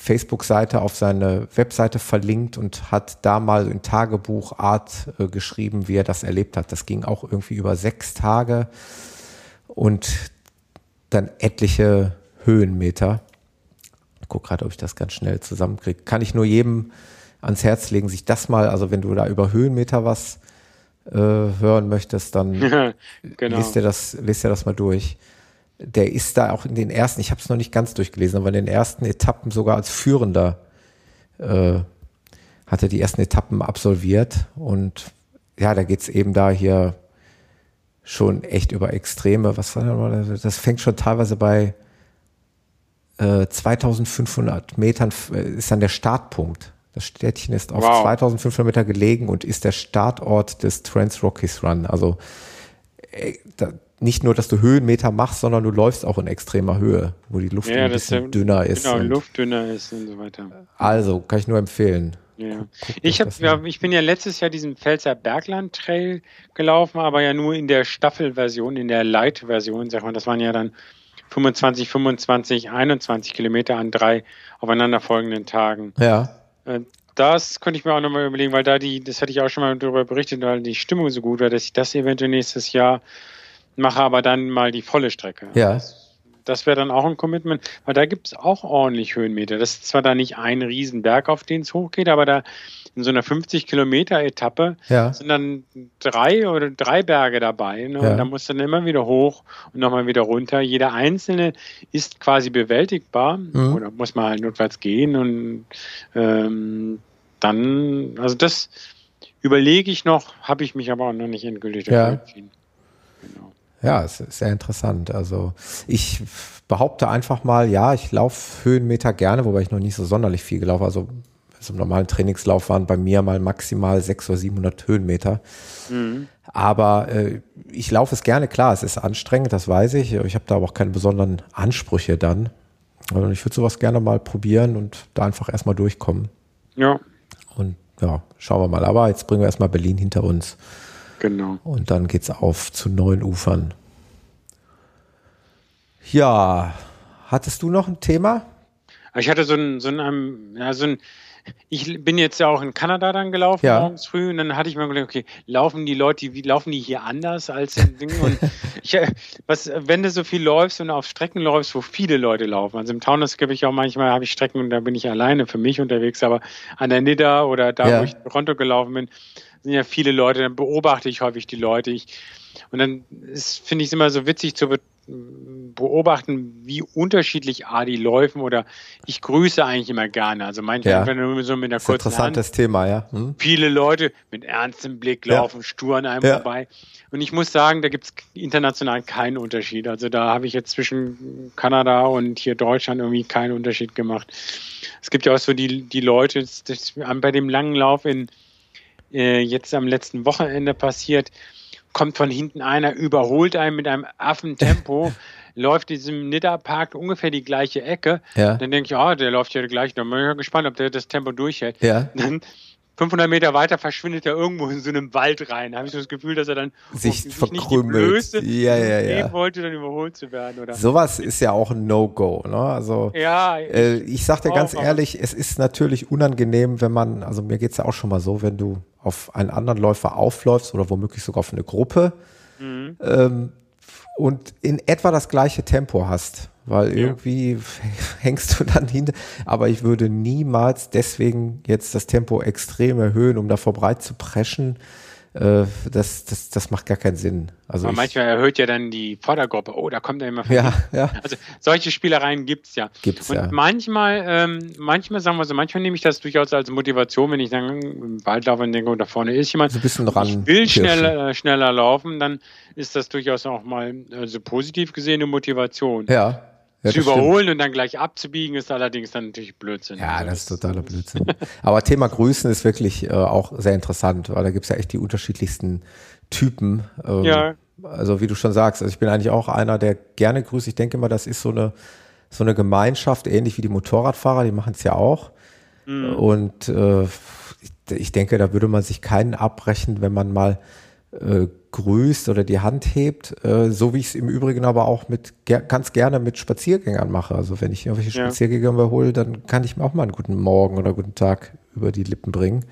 Facebook-Seite auf seine Webseite verlinkt und hat da mal in Tagebuchart äh, geschrieben, wie er das erlebt hat. Das ging auch irgendwie über sechs Tage und dann etliche Höhenmeter. Ich guck gerade, ob ich das ganz schnell zusammenkriege. Kann ich nur jedem ans Herz legen, sich das mal, also wenn du da über Höhenmeter was äh, hören möchtest, dann genau. lest, dir das, lest dir das mal durch. Der ist da auch in den ersten, ich habe es noch nicht ganz durchgelesen, aber in den ersten Etappen sogar als Führender äh, hat er die ersten Etappen absolviert. Und ja, da geht's eben da hier schon echt über Extreme. Was war das? Das fängt schon teilweise bei äh, 2500 Metern, äh, ist dann der Startpunkt. Das Städtchen ist auf wow. 2500 Meter gelegen und ist der Startort des Trans Rockies Run. Also äh, da, nicht nur, dass du Höhenmeter machst, sondern du läufst auch in extremer Höhe, wo die Luft ja, ein bisschen ja, dünner ist. Genau, Luft dünner ist und so weiter. Also, kann ich nur empfehlen. Ja. Ich, hab, ja, ich bin ja letztes Jahr diesen Pfälzer Bergland Trail gelaufen, aber ja nur in der Staffelversion, in der Light-Version, sag mal, das waren ja dann 25, 25, 21 Kilometer an drei aufeinanderfolgenden Tagen. Ja. Äh, das könnte ich mir auch nochmal überlegen, weil da die, das hatte ich auch schon mal darüber berichtet, weil die Stimmung so gut war, dass ich das eventuell nächstes Jahr mache, aber dann mal die volle Strecke. Ja. das wäre dann auch ein Commitment, weil da gibt es auch ordentlich Höhenmeter. Das ist zwar da nicht ein Riesenberg, auf den es hochgeht, aber da in so einer 50 Kilometer Etappe ja. sind dann drei oder drei Berge dabei. Ne? Ja. Und da muss dann immer wieder hoch und nochmal wieder runter. Jeder einzelne ist quasi bewältigbar mhm. oder muss man halt notfalls gehen und ähm, dann, also das überlege ich noch, habe ich mich aber auch noch nicht endgültig dafür ja. entschieden. Genau. Ja, es ist sehr interessant. Also ich behaupte einfach mal, ja, ich laufe Höhenmeter gerne, wobei ich noch nicht so sonderlich viel gelaufen. Also also im normalen Trainingslauf waren bei mir mal maximal 600 oder 700 Höhenmeter. Mhm. Aber äh, ich laufe es gerne, klar, es ist anstrengend, das weiß ich. Ich habe da aber auch keine besonderen Ansprüche dann. Also ich würde sowas gerne mal probieren und da einfach erstmal durchkommen. Ja. Und ja, schauen wir mal. Aber jetzt bringen wir erstmal Berlin hinter uns. Genau. Und dann geht's auf zu neuen Ufern. Ja, hattest du noch ein Thema? Ich hatte so ein, so ein, ja, so ein ich bin jetzt ja auch in Kanada dann gelaufen ja. morgens früh und dann hatte ich mir gedacht, okay, laufen die Leute, wie laufen die hier anders als im Ding? Und ich, äh, was, wenn du so viel läufst und auf Strecken läufst, wo viele Leute laufen, also im Taunus gebe ich auch manchmal, habe ich Strecken und da bin ich alleine für mich unterwegs, aber an der Nidda oder da, ja. wo ich in Toronto gelaufen bin, sind ja viele Leute, dann beobachte ich häufig die Leute. Ich, und dann finde ich es immer so witzig zu beobachten, wie unterschiedlich Adi laufen oder ich grüße eigentlich immer gerne. Also manchmal ja. nur so mit einer kurzen interessantes Hand. Thema, ja. Hm. Viele Leute mit ernstem Blick laufen ja. stur an einem ja. vorbei. Und ich muss sagen, da gibt es international keinen Unterschied. Also da habe ich jetzt zwischen Kanada und hier Deutschland irgendwie keinen Unterschied gemacht. Es gibt ja auch so die, die Leute, das, das bei dem langen Lauf in äh, jetzt am letzten Wochenende passiert, kommt von hinten einer, überholt einen mit einem Affentempo, läuft diesem Nidda-Park ungefähr die gleiche Ecke. Ja. Dann denke ich, oh, der läuft ja gleich. Dann bin ich gespannt, ob der das Tempo durchhält. Ja. Dann 500 Meter weiter verschwindet er irgendwo in so einem Wald rein. Da habe ich so das Gefühl, dass er dann sich, sich verkrümelt. Nicht die ja, ja, ja. wollte, dann überholt zu werden. Oder? Sowas ist ja auch ein No-Go. Ne? Also, ja, äh, ich sag dir ganz ehrlich, es ist natürlich unangenehm, wenn man, also mir geht's ja auch schon mal so, wenn du auf einen anderen Läufer aufläufst oder womöglich sogar auf eine Gruppe mhm. ähm, und in etwa das gleiche Tempo hast weil ja. irgendwie hängst du dann hinter. Aber ich würde niemals deswegen jetzt das Tempo extrem erhöhen, um da vorbei zu preschen. Äh, das, das, das macht gar keinen Sinn. Also Aber manchmal erhöht ja dann die Vordergruppe. Oh, da kommt er immer ja, ja. Also solche Spielereien gibt es ja. Gibt's, Und ja. manchmal, ähm, manchmal sagen wir so, manchmal nehme ich das durchaus als Motivation, wenn ich dann im Wald laufe und denke, oh, da vorne ist jemand. So ein bisschen ran. Ich will schneller, äh, schneller laufen, dann ist das durchaus auch mal also positiv gesehene Motivation. Ja. Ja, zu überholen stimmt. und dann gleich abzubiegen, ist allerdings dann natürlich Blödsinn. Ja, das ist totaler Blödsinn. Aber Thema Grüßen ist wirklich äh, auch sehr interessant, weil da gibt's ja echt die unterschiedlichsten Typen. Ähm, ja. Also wie du schon sagst, also ich bin eigentlich auch einer, der gerne grüßt. Ich denke immer, das ist so eine, so eine Gemeinschaft, ähnlich wie die Motorradfahrer, die machen es ja auch. Mhm. Und äh, ich denke, da würde man sich keinen abbrechen, wenn man mal äh, grüßt oder die Hand hebt, äh, so wie ich es im Übrigen aber auch mit ganz gerne mit Spaziergängern mache. Also wenn ich irgendwelche ja. Spaziergänger überhole, dann kann ich mir auch mal einen guten Morgen oder guten Tag über die Lippen bringen.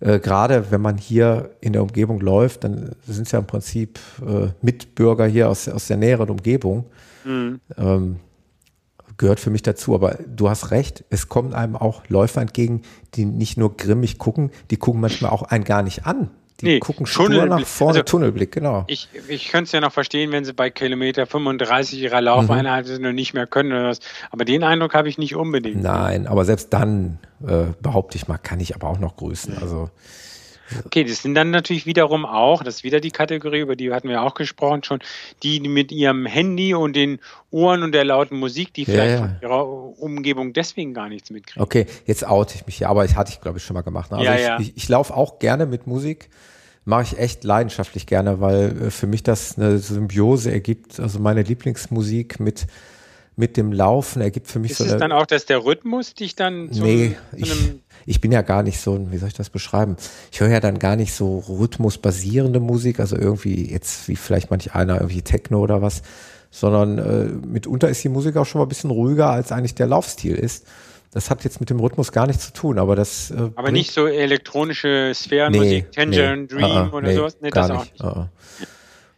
Äh, Gerade wenn man hier in der Umgebung läuft, dann sind es ja im Prinzip äh, Mitbürger hier aus, aus der näheren Umgebung. Mhm. Ähm, gehört für mich dazu. Aber du hast recht, es kommen einem auch Läufer entgegen, die nicht nur grimmig gucken, die gucken manchmal auch einen gar nicht an. Die nee, gucken stur nach vorne, also, Tunnelblick, genau. Ich, ich könnte es ja noch verstehen, wenn sie bei Kilometer 35 ihrer Laufeinheit mhm. nicht mehr können oder was. Aber den Eindruck habe ich nicht unbedingt. Nein, aber selbst dann, äh, behaupte ich mal, kann ich aber auch noch grüßen. Also Okay, das sind dann natürlich wiederum auch, das ist wieder die Kategorie, über die hatten wir auch gesprochen schon, die mit ihrem Handy und den Ohren und der lauten Musik, die vielleicht ja, ja. von ihrer Umgebung deswegen gar nichts mitkriegen. Okay, jetzt oute ich mich hier, aber ich hatte ich glaube ich schon mal gemacht. Ne? Also ja, ja. ich, ich, ich laufe auch gerne mit Musik, mache ich echt leidenschaftlich gerne, weil äh, für mich das eine Symbiose ergibt. Also meine Lieblingsmusik mit mit dem Laufen ergibt für mich ist so. Ist es dann auch, dass der Rhythmus dich dann zum, nee, einem ich bin ja gar nicht so, wie soll ich das beschreiben? Ich höre ja dann gar nicht so rhythmusbasierende Musik, also irgendwie jetzt wie vielleicht manch einer irgendwie Techno oder was, sondern äh, mitunter ist die Musik auch schon mal ein bisschen ruhiger, als eigentlich der Laufstil ist. Das hat jetzt mit dem Rhythmus gar nichts zu tun, aber das. Äh, aber nicht so elektronische Sphärenmusik, nee, Tangerine nee, Dream uh, uh, oder nee, sowas? Nee, das nicht. auch nicht. Uh,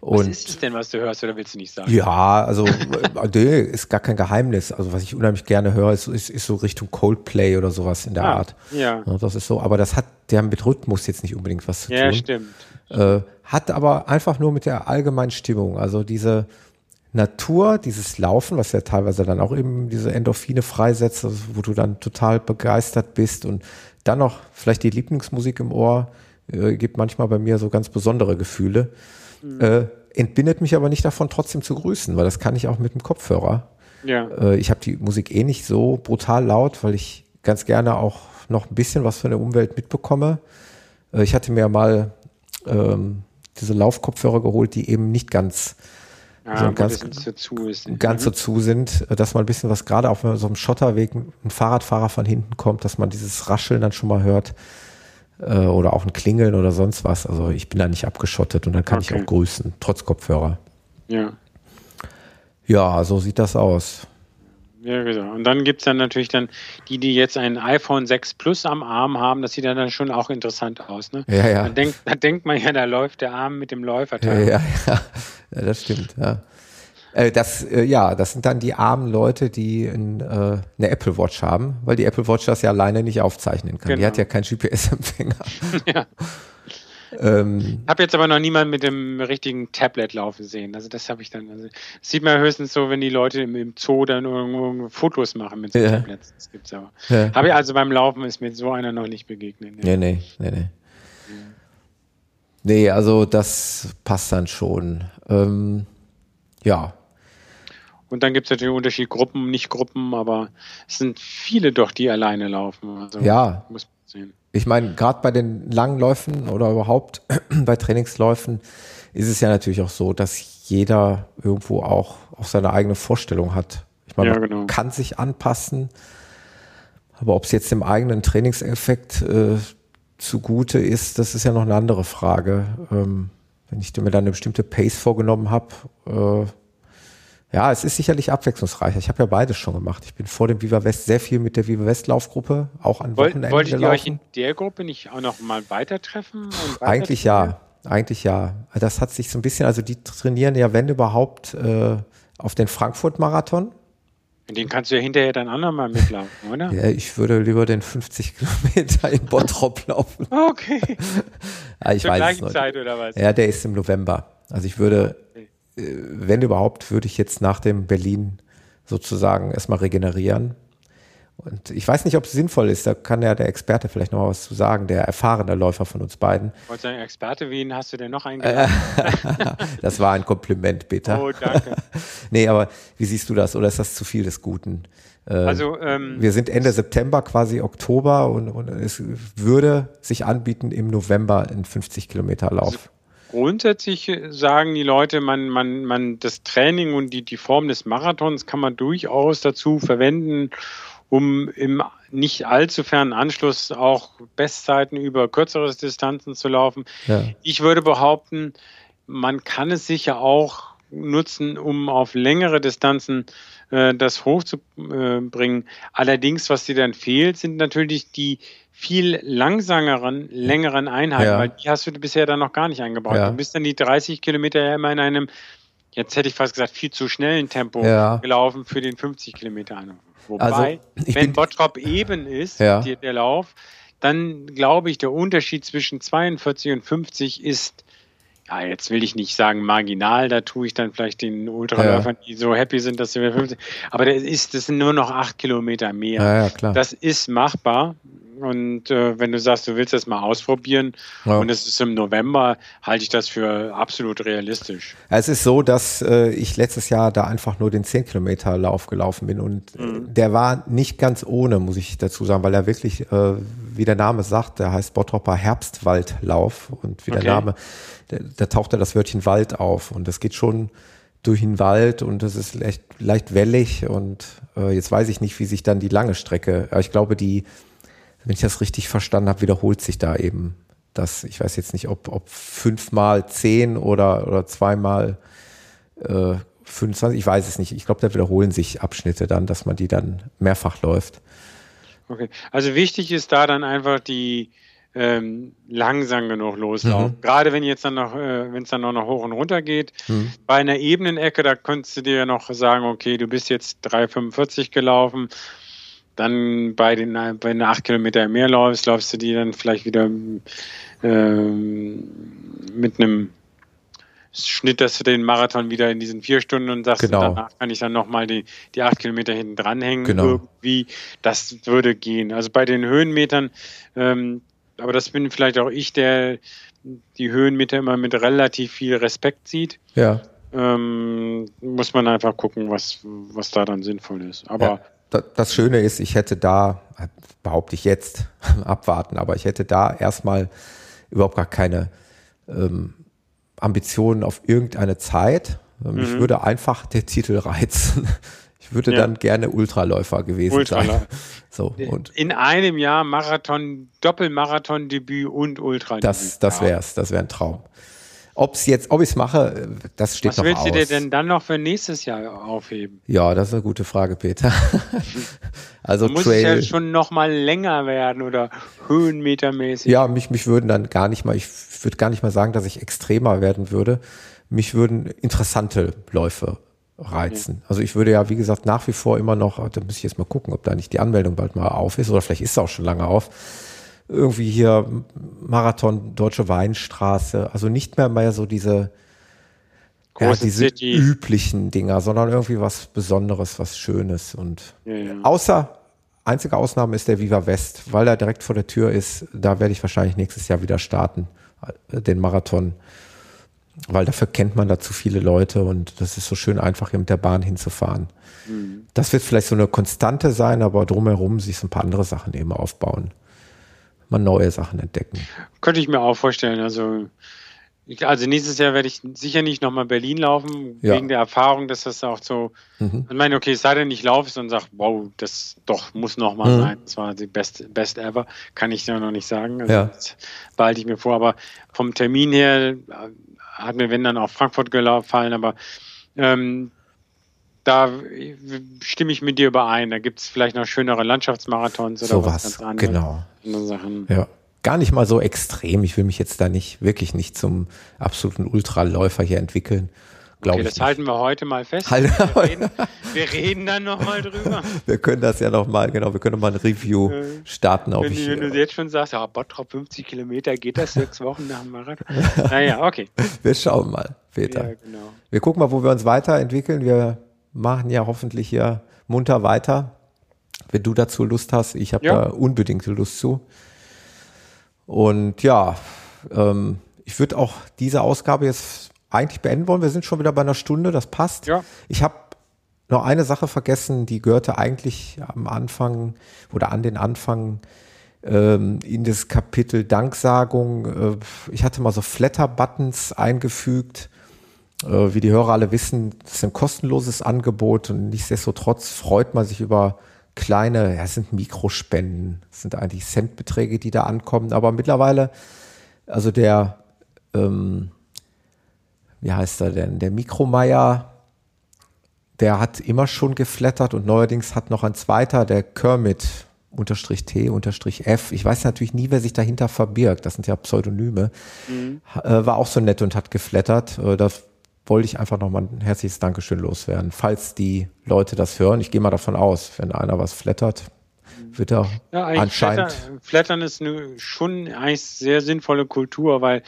Und was ist es denn, was du hörst, oder willst du nicht sagen? Ja, also äh, nee, ist gar kein Geheimnis. Also was ich unheimlich gerne höre, ist, ist, ist so Richtung Coldplay oder sowas in der ah, Art. Ja. ja. Das ist so, aber das hat ja mit Rhythmus jetzt nicht unbedingt was zu tun. Ja, stimmt. Äh, hat aber einfach nur mit der allgemeinen Stimmung. Also diese Natur, dieses Laufen, was ja teilweise dann auch eben diese Endorphine freisetzt, also wo du dann total begeistert bist und dann noch vielleicht die Lieblingsmusik im Ohr, äh, gibt manchmal bei mir so ganz besondere Gefühle. Mhm. Äh, entbindet mich aber nicht davon, trotzdem zu grüßen, weil das kann ich auch mit dem Kopfhörer. Ja. Äh, ich habe die Musik eh nicht so brutal laut, weil ich ganz gerne auch noch ein bisschen was von der Umwelt mitbekomme. Äh, ich hatte mir mal ähm, diese Laufkopfhörer geholt, die eben nicht ganz ah, so ganz, dazu ist. ganz so zu sind, dass man ein bisschen was gerade auf so einem Schotterweg ein Fahrradfahrer von hinten kommt, dass man dieses Rascheln dann schon mal hört äh, oder auch ein Klingeln oder sonst was. Also ich bin da nicht abgeschottet und dann kann okay. ich auch grüßen, trotz Kopfhörer. Ja. Ja, so sieht das aus. Ja, genau. Und dann gibt es dann natürlich dann die, die jetzt ein iPhone 6 Plus am Arm haben, das sieht dann, dann schon auch interessant aus. Ne? Ja, ja. Da denkt, da denkt man ja, da läuft der Arm mit dem Läuferteil. Ja, ja, ja. das stimmt, ja. Äh, das, äh, ja, das sind dann die armen Leute, die in, äh, eine Apple Watch haben, weil die Apple Watch das ja alleine nicht aufzeichnen kann. Genau. Die hat ja keinen GPS-Empfänger. ja. Ähm, habe jetzt aber noch niemanden mit dem richtigen Tablet laufen sehen. Also das habe ich dann. Also, das sieht man höchstens so, wenn die Leute im, im Zoo dann irgendwo Fotos machen mit so ja. Tablets. Das gibt's aber. Ja. Habe ich also beim Laufen ist mir so einer noch nicht begegnet. Ja. Nee, nee, nee, nee. Ja. Nee, also das passt dann schon. Ähm, ja. Und dann gibt es natürlich Unterschied Gruppen, nicht Gruppen, aber es sind viele doch, die alleine laufen. Also ja. Muss man sehen ich meine, gerade bei den langen Läufen oder überhaupt bei Trainingsläufen ist es ja natürlich auch so, dass jeder irgendwo auch, auch seine eigene Vorstellung hat. Ich meine, ja, genau. man kann sich anpassen, aber ob es jetzt dem eigenen Trainingseffekt äh, zugute ist, das ist ja noch eine andere Frage. Ähm, wenn ich mir dann eine bestimmte Pace vorgenommen habe, äh, ja, es ist sicherlich abwechslungsreicher. Ich habe ja beides schon gemacht. Ich bin vor dem Viva West sehr viel mit der Viva West Laufgruppe, auch an Wochenenden Wolltet ihr euch in der Gruppe nicht auch noch mal weiter treffen? Eigentlich ja, eigentlich ja. Das hat sich so ein bisschen, also die trainieren ja, wenn überhaupt, äh, auf den Frankfurt-Marathon. Den kannst du ja hinterher dann auch nochmal mitlaufen, oder? Ja, ich würde lieber den 50 Kilometer in Bottrop laufen. Okay. ja, ich Zur weiß gleichen Zeit oder was? Ja, der ist im November. Also ich würde wenn überhaupt, würde ich jetzt nach dem Berlin sozusagen erstmal regenerieren. Und ich weiß nicht, ob es sinnvoll ist, da kann ja der Experte vielleicht noch was zu sagen, der erfahrene Läufer von uns beiden. Wollte sagen, Experte, wen hast du denn noch eingeladen? das war ein Kompliment, Peter. Oh, danke. nee, aber wie siehst du das? Oder ist das zu viel des Guten? Ähm, also, ähm, wir sind Ende September, quasi Oktober und, und, es würde sich anbieten, im November ein 50 Kilometer Lauf. Grundsätzlich sagen die Leute, man, man, man, das Training und die, die Form des Marathons kann man durchaus dazu verwenden, um im nicht allzu fernen Anschluss auch Bestzeiten über kürzere Distanzen zu laufen. Ja. Ich würde behaupten, man kann es sicher auch nutzen, um auf längere Distanzen äh, das hochzubringen. Allerdings, was dir dann fehlt, sind natürlich die viel langsameren, längeren Einheiten, ja. weil die hast du bisher dann noch gar nicht eingebaut. Ja. Du bist dann die 30 Kilometer ja immer in einem, jetzt hätte ich fast gesagt, viel zu schnellen Tempo ja. gelaufen für den 50 Kilometer Wobei, also, wenn Bottrop eben ist, der, der Lauf, dann glaube ich, der Unterschied zwischen 42 und 50 ist ja, jetzt will ich nicht sagen marginal, da tue ich dann vielleicht den Ultraläufern, ja. die so happy sind, dass sie 50, aber das ist, das sind nur noch acht Kilometer mehr. Ja, ja. Das ist machbar. Und äh, wenn du sagst, du willst das mal ausprobieren ja. und es ist im November, halte ich das für absolut realistisch. Es ist so, dass äh, ich letztes Jahr da einfach nur den 10 Kilometer Lauf gelaufen bin und äh, mhm. der war nicht ganz ohne, muss ich dazu sagen, weil er wirklich, äh, wie der Name sagt, der heißt Bottropper Herbstwaldlauf und wie okay. der Name, da taucht da das Wörtchen Wald auf und das geht schon durch den Wald und es ist leicht, leicht wellig und äh, jetzt weiß ich nicht, wie sich dann die lange Strecke, aber ich glaube, die wenn ich das richtig verstanden habe, wiederholt sich da eben das. Ich weiß jetzt nicht, ob, ob fünfmal zehn oder, oder zweimal äh, 25, ich weiß es nicht. Ich glaube, da wiederholen sich Abschnitte dann, dass man die dann mehrfach läuft. Okay, also wichtig ist da dann einfach die, ähm, langsam genug loslaufen. Mhm. Gerade wenn jetzt dann noch, äh, wenn es dann noch, noch hoch und runter geht. Mhm. Bei einer Ebenenecke, da könntest du dir ja noch sagen, okay, du bist jetzt 3,45 gelaufen. Dann bei den, bei den 8 Kilometer mehr läufst, läufst du die dann vielleicht wieder ähm, mit einem Schnitt, dass du den Marathon wieder in diesen vier Stunden und sagst, genau. danach kann ich dann nochmal die, die acht Kilometer hinten dranhängen. Genau. Irgendwie, das würde gehen. Also bei den Höhenmetern, ähm, aber das bin vielleicht auch ich, der die Höhenmeter immer mit relativ viel Respekt sieht. Ja. Ähm, muss man einfach gucken, was, was da dann sinnvoll ist. Aber ja, das Schöne ist, ich hätte da, behaupte ich jetzt, abwarten, aber ich hätte da erstmal überhaupt gar keine ähm, Ambitionen auf irgendeine Zeit. Mhm. Ich würde einfach der Titel reizen. Ich würde ja. dann gerne Ultraläufer gewesen Ultraläufer. sein. So, und In einem Jahr Marathon, Doppelmarathon-Debüt und Ultra. Das, das wäre es, das wäre ein Traum. Ob's jetzt, ob ich es mache, das steht Was noch aus. Was willst du dir denn dann noch für nächstes Jahr aufheben? Ja, das ist eine gute Frage, Peter. also muss Trail, es ja schon noch mal länger werden oder höhenmetermäßig. Ja, mich, mich würden dann gar nicht mal, ich würde gar nicht mal sagen, dass ich extremer werden würde. Mich würden interessante Läufe reizen. Also ich würde ja, wie gesagt, nach wie vor immer noch, da muss ich jetzt mal gucken, ob da nicht die Anmeldung bald mal auf ist oder vielleicht ist es auch schon lange auf irgendwie hier Marathon Deutsche Weinstraße, also nicht mehr mehr so diese ja, diese City. üblichen Dinger, sondern irgendwie was Besonderes, was Schönes und ja, ja. außer einzige Ausnahme ist der Viva West, weil er direkt vor der Tür ist. Da werde ich wahrscheinlich nächstes Jahr wieder starten, äh, den Marathon, weil dafür kennt man da zu viele Leute und das ist so schön einfach hier mit der Bahn hinzufahren. Mhm. Das wird vielleicht so eine Konstante sein, aber drumherum sich so ein paar andere Sachen eben aufbauen mal neue Sachen entdecken. Könnte ich mir auch vorstellen. Also, also nächstes Jahr werde ich sicher nicht nochmal Berlin laufen, ja. wegen der Erfahrung, dass das auch so, mhm. ich meine, okay, es sei denn, ich laufe und sage, wow, das doch muss nochmal mhm. sein. Das war die best, best ever, kann ich ja noch nicht sagen. Also ja. Das behalte ich mir vor. Aber vom Termin her hat mir, wenn dann auch Frankfurt gefallen, aber ähm, da stimme ich mit dir überein. Da gibt es vielleicht noch schönere Landschaftsmarathons oder so was, was ganz anderes. Genau. Sachen. Ja. Gar nicht mal so extrem. Ich will mich jetzt da nicht, wirklich nicht zum absoluten Ultraläufer hier entwickeln. Okay, das halten wir heute mal fest. Halt wir, reden, wir reden dann nochmal drüber. wir können das ja nochmal, genau, wir können mal ein Review starten. Wenn, ich, wenn du jetzt schon sagst, ja, Bottrop 50 Kilometer, geht das sechs Wochen nach dem Marathon? naja, okay. Wir schauen mal, Peter. Ja, genau. Wir gucken mal, wo wir uns weiterentwickeln. Wir machen ja hoffentlich hier munter weiter. Wenn du dazu Lust hast, ich habe ja. da unbedingte Lust zu. Und ja, ähm, ich würde auch diese Ausgabe jetzt eigentlich beenden wollen. Wir sind schon wieder bei einer Stunde, das passt. Ja. Ich habe noch eine Sache vergessen, die gehörte eigentlich am Anfang oder an den Anfang ähm, in das Kapitel Danksagung. Äh, ich hatte mal so Flatter-Buttons eingefügt wie die Hörer alle wissen, das ist ein kostenloses Angebot und nichtsdestotrotz freut man sich über kleine, ja, es sind Mikrospenden, es sind eigentlich Centbeträge, die da ankommen, aber mittlerweile, also der, ähm, wie heißt er denn, der Mikromeier, der hat immer schon geflattert und neuerdings hat noch ein zweiter, der Kermit, unterstrich T, unterstrich F. Ich weiß natürlich nie, wer sich dahinter verbirgt. Das sind ja Pseudonyme. Mhm. Äh, war auch so nett und hat geflattert. Äh, das wollte ich einfach nochmal ein herzliches Dankeschön loswerden. Falls die Leute das hören, ich gehe mal davon aus, wenn einer was flattert, wird er ja, anscheinend. Flattern, Flattern ist eine, schon eigentlich sehr sinnvolle Kultur, weil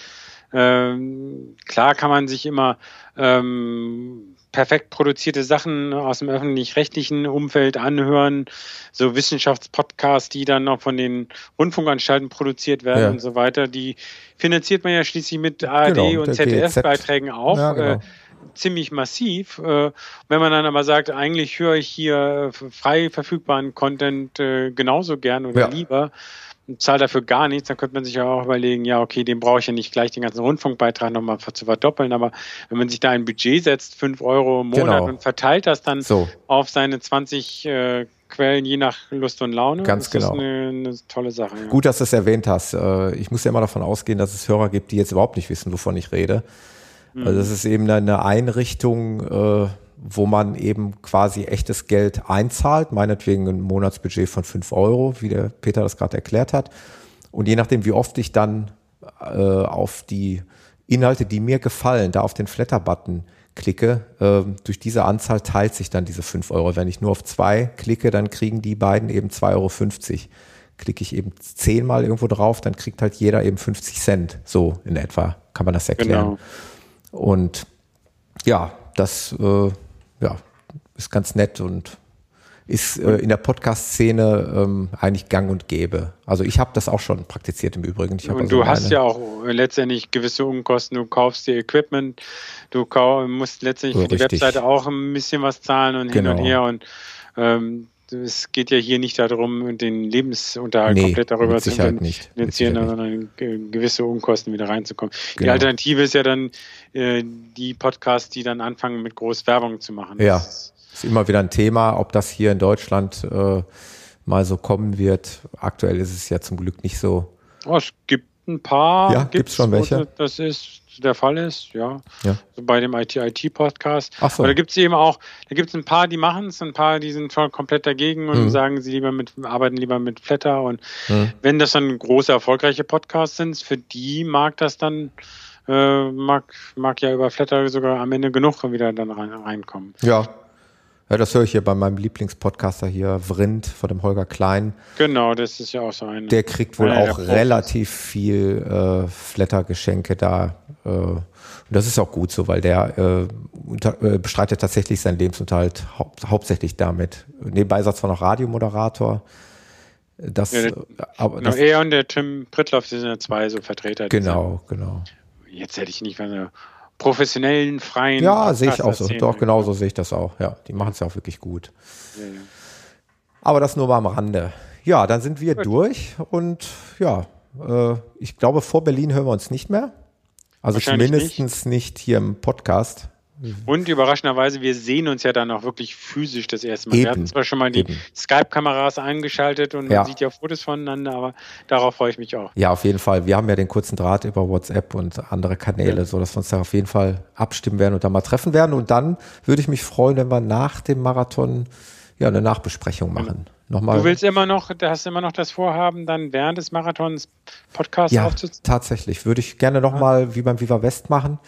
ähm, klar kann man sich immer ähm, perfekt produzierte Sachen aus dem öffentlich-rechtlichen Umfeld anhören, so Wissenschaftspodcasts, die dann noch von den Rundfunkanstalten produziert werden ja. und so weiter, die finanziert man ja schließlich mit ARD genau, und ZDF-Beiträgen auch. Ja, genau. äh, ziemlich massiv. Äh, wenn man dann aber sagt, eigentlich höre ich hier frei verfügbaren Content äh, genauso gern oder ja. lieber, zahle dafür gar nichts, dann könnte man sich ja auch überlegen, ja, okay, den brauche ich ja nicht gleich den ganzen Rundfunkbeitrag nochmal zu verdoppeln, aber wenn man sich da ein Budget setzt, fünf Euro im Monat genau. und verteilt das dann so. auf seine 20 äh, Quellen, je nach Lust und Laune. Ganz das genau. ist eine, eine tolle Sache. Ja. Gut, dass du es erwähnt hast. Äh, ich muss ja immer davon ausgehen, dass es Hörer gibt, die jetzt überhaupt nicht wissen, wovon ich rede. Mhm. Also das ist eben eine Einrichtung, äh, wo man eben quasi echtes Geld einzahlt, meinetwegen ein Monatsbudget von fünf Euro, wie der Peter das gerade erklärt hat. Und je nachdem, wie oft ich dann äh, auf die Inhalte, die mir gefallen, da auf den Flatter-Button klicke, äh, durch diese Anzahl teilt sich dann diese 5 Euro. Wenn ich nur auf zwei klicke, dann kriegen die beiden eben 2,50 Euro. Klicke ich eben zehnmal irgendwo drauf, dann kriegt halt jeder eben 50 Cent. So in etwa kann man das erklären. Genau. Und ja, das äh, ja, ist ganz nett und ist äh, in der Podcast-Szene ähm, eigentlich gang und gäbe. Also ich habe das auch schon praktiziert im Übrigen. und also du hast ja auch letztendlich gewisse Unkosten. Du kaufst dir Equipment, du musst letztendlich für die Webseite auch ein bisschen was zahlen und genau. hin und genau. her. Und ähm, es geht ja hier nicht darum, den Lebensunterhalt nee, komplett darüber zu finanzieren, sondern gewisse Unkosten wieder reinzukommen. Genau. Die Alternative ist ja dann äh, die Podcasts, die dann anfangen mit groß Werbung zu machen. Ja. Das ist immer wieder ein Thema, ob das hier in Deutschland äh, mal so kommen wird. Aktuell ist es ja zum Glück nicht so. Oh, es gibt ein paar. Ja, gibt es schon welche? Das ist der Fall ist, ja. ja. So bei dem IT-IT-Podcast. Ach so. Aber da gibt es eben auch, da gibt es ein paar, die machen es, ein paar, die sind voll komplett dagegen und mhm. sagen, sie lieber mit, arbeiten lieber mit Flatter. Und mhm. wenn das dann große, erfolgreiche Podcasts sind, für die mag das dann, äh, mag, mag ja über Flatter sogar am Ende genug wieder dann rein, reinkommen. Ja, ja, das höre ich hier bei meinem Lieblingspodcaster hier, Vrind, von dem Holger Klein. Genau, das ist ja auch so ein. Der kriegt wohl auch relativ viel äh, Flattergeschenke da. Äh, und das ist auch gut so, weil der äh, unter, äh, bestreitet tatsächlich seinen Lebensunterhalt hau hauptsächlich damit. Nebenbei ist er zwar noch Radiomoderator. Das, ja, der, äh, aber genau, das, er und der Tim Prittloff sind ja zwei so Vertreter. Genau, genau. Jetzt hätte ich nicht, wenn professionellen, freien. Ja, sehe ich auch so. Doch, genauso sehe ich das auch. Ja, die machen es ja auch wirklich gut. Ja, ja. Aber das nur mal am Rande. Ja, dann sind wir gut. durch und ja, äh, ich glaube, vor Berlin hören wir uns nicht mehr. Also zumindest nicht. nicht hier im Podcast. Mhm. Und überraschenderweise, wir sehen uns ja dann auch wirklich physisch das erste Mal. Eben. Wir hatten zwar schon mal die Skype-Kameras eingeschaltet und ja. man sieht ja Fotos voneinander, aber darauf freue ich mich auch. Ja, auf jeden Fall. Wir haben ja den kurzen Draht über WhatsApp und andere Kanäle, ja. so dass wir uns da auf jeden Fall abstimmen werden und da mal treffen werden. Und dann würde ich mich freuen, wenn wir nach dem Marathon ja eine Nachbesprechung machen. Genau. Nochmal. Du willst immer noch, du hast immer noch das Vorhaben, dann während des Marathons Podcasts ja, aufzuziehen? Tatsächlich. Würde ich gerne nochmal ja. wie beim Viva West machen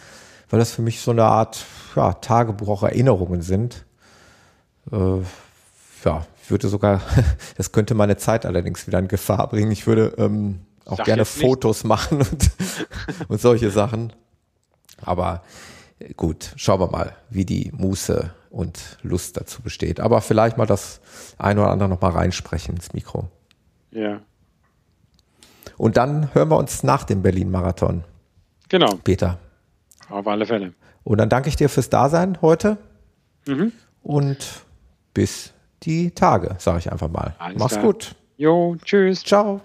weil das für mich so eine Art ja, Tagebuch, Erinnerungen sind. Äh, ja, ich würde sogar, das könnte meine Zeit allerdings wieder in Gefahr bringen. Ich würde ähm, auch Sag gerne Fotos machen und, und solche Sachen. Aber gut, schauen wir mal, wie die Muße und Lust dazu besteht. Aber vielleicht mal das ein oder andere noch mal reinsprechen ins Mikro. Ja. Und dann hören wir uns nach dem Berlin-Marathon. Genau. Peter. Auf alle Fälle. Und dann danke ich dir fürs Dasein heute. Mhm. Und bis die Tage, sage ich einfach mal. Alles Mach's klar. gut. Jo, tschüss. Ciao.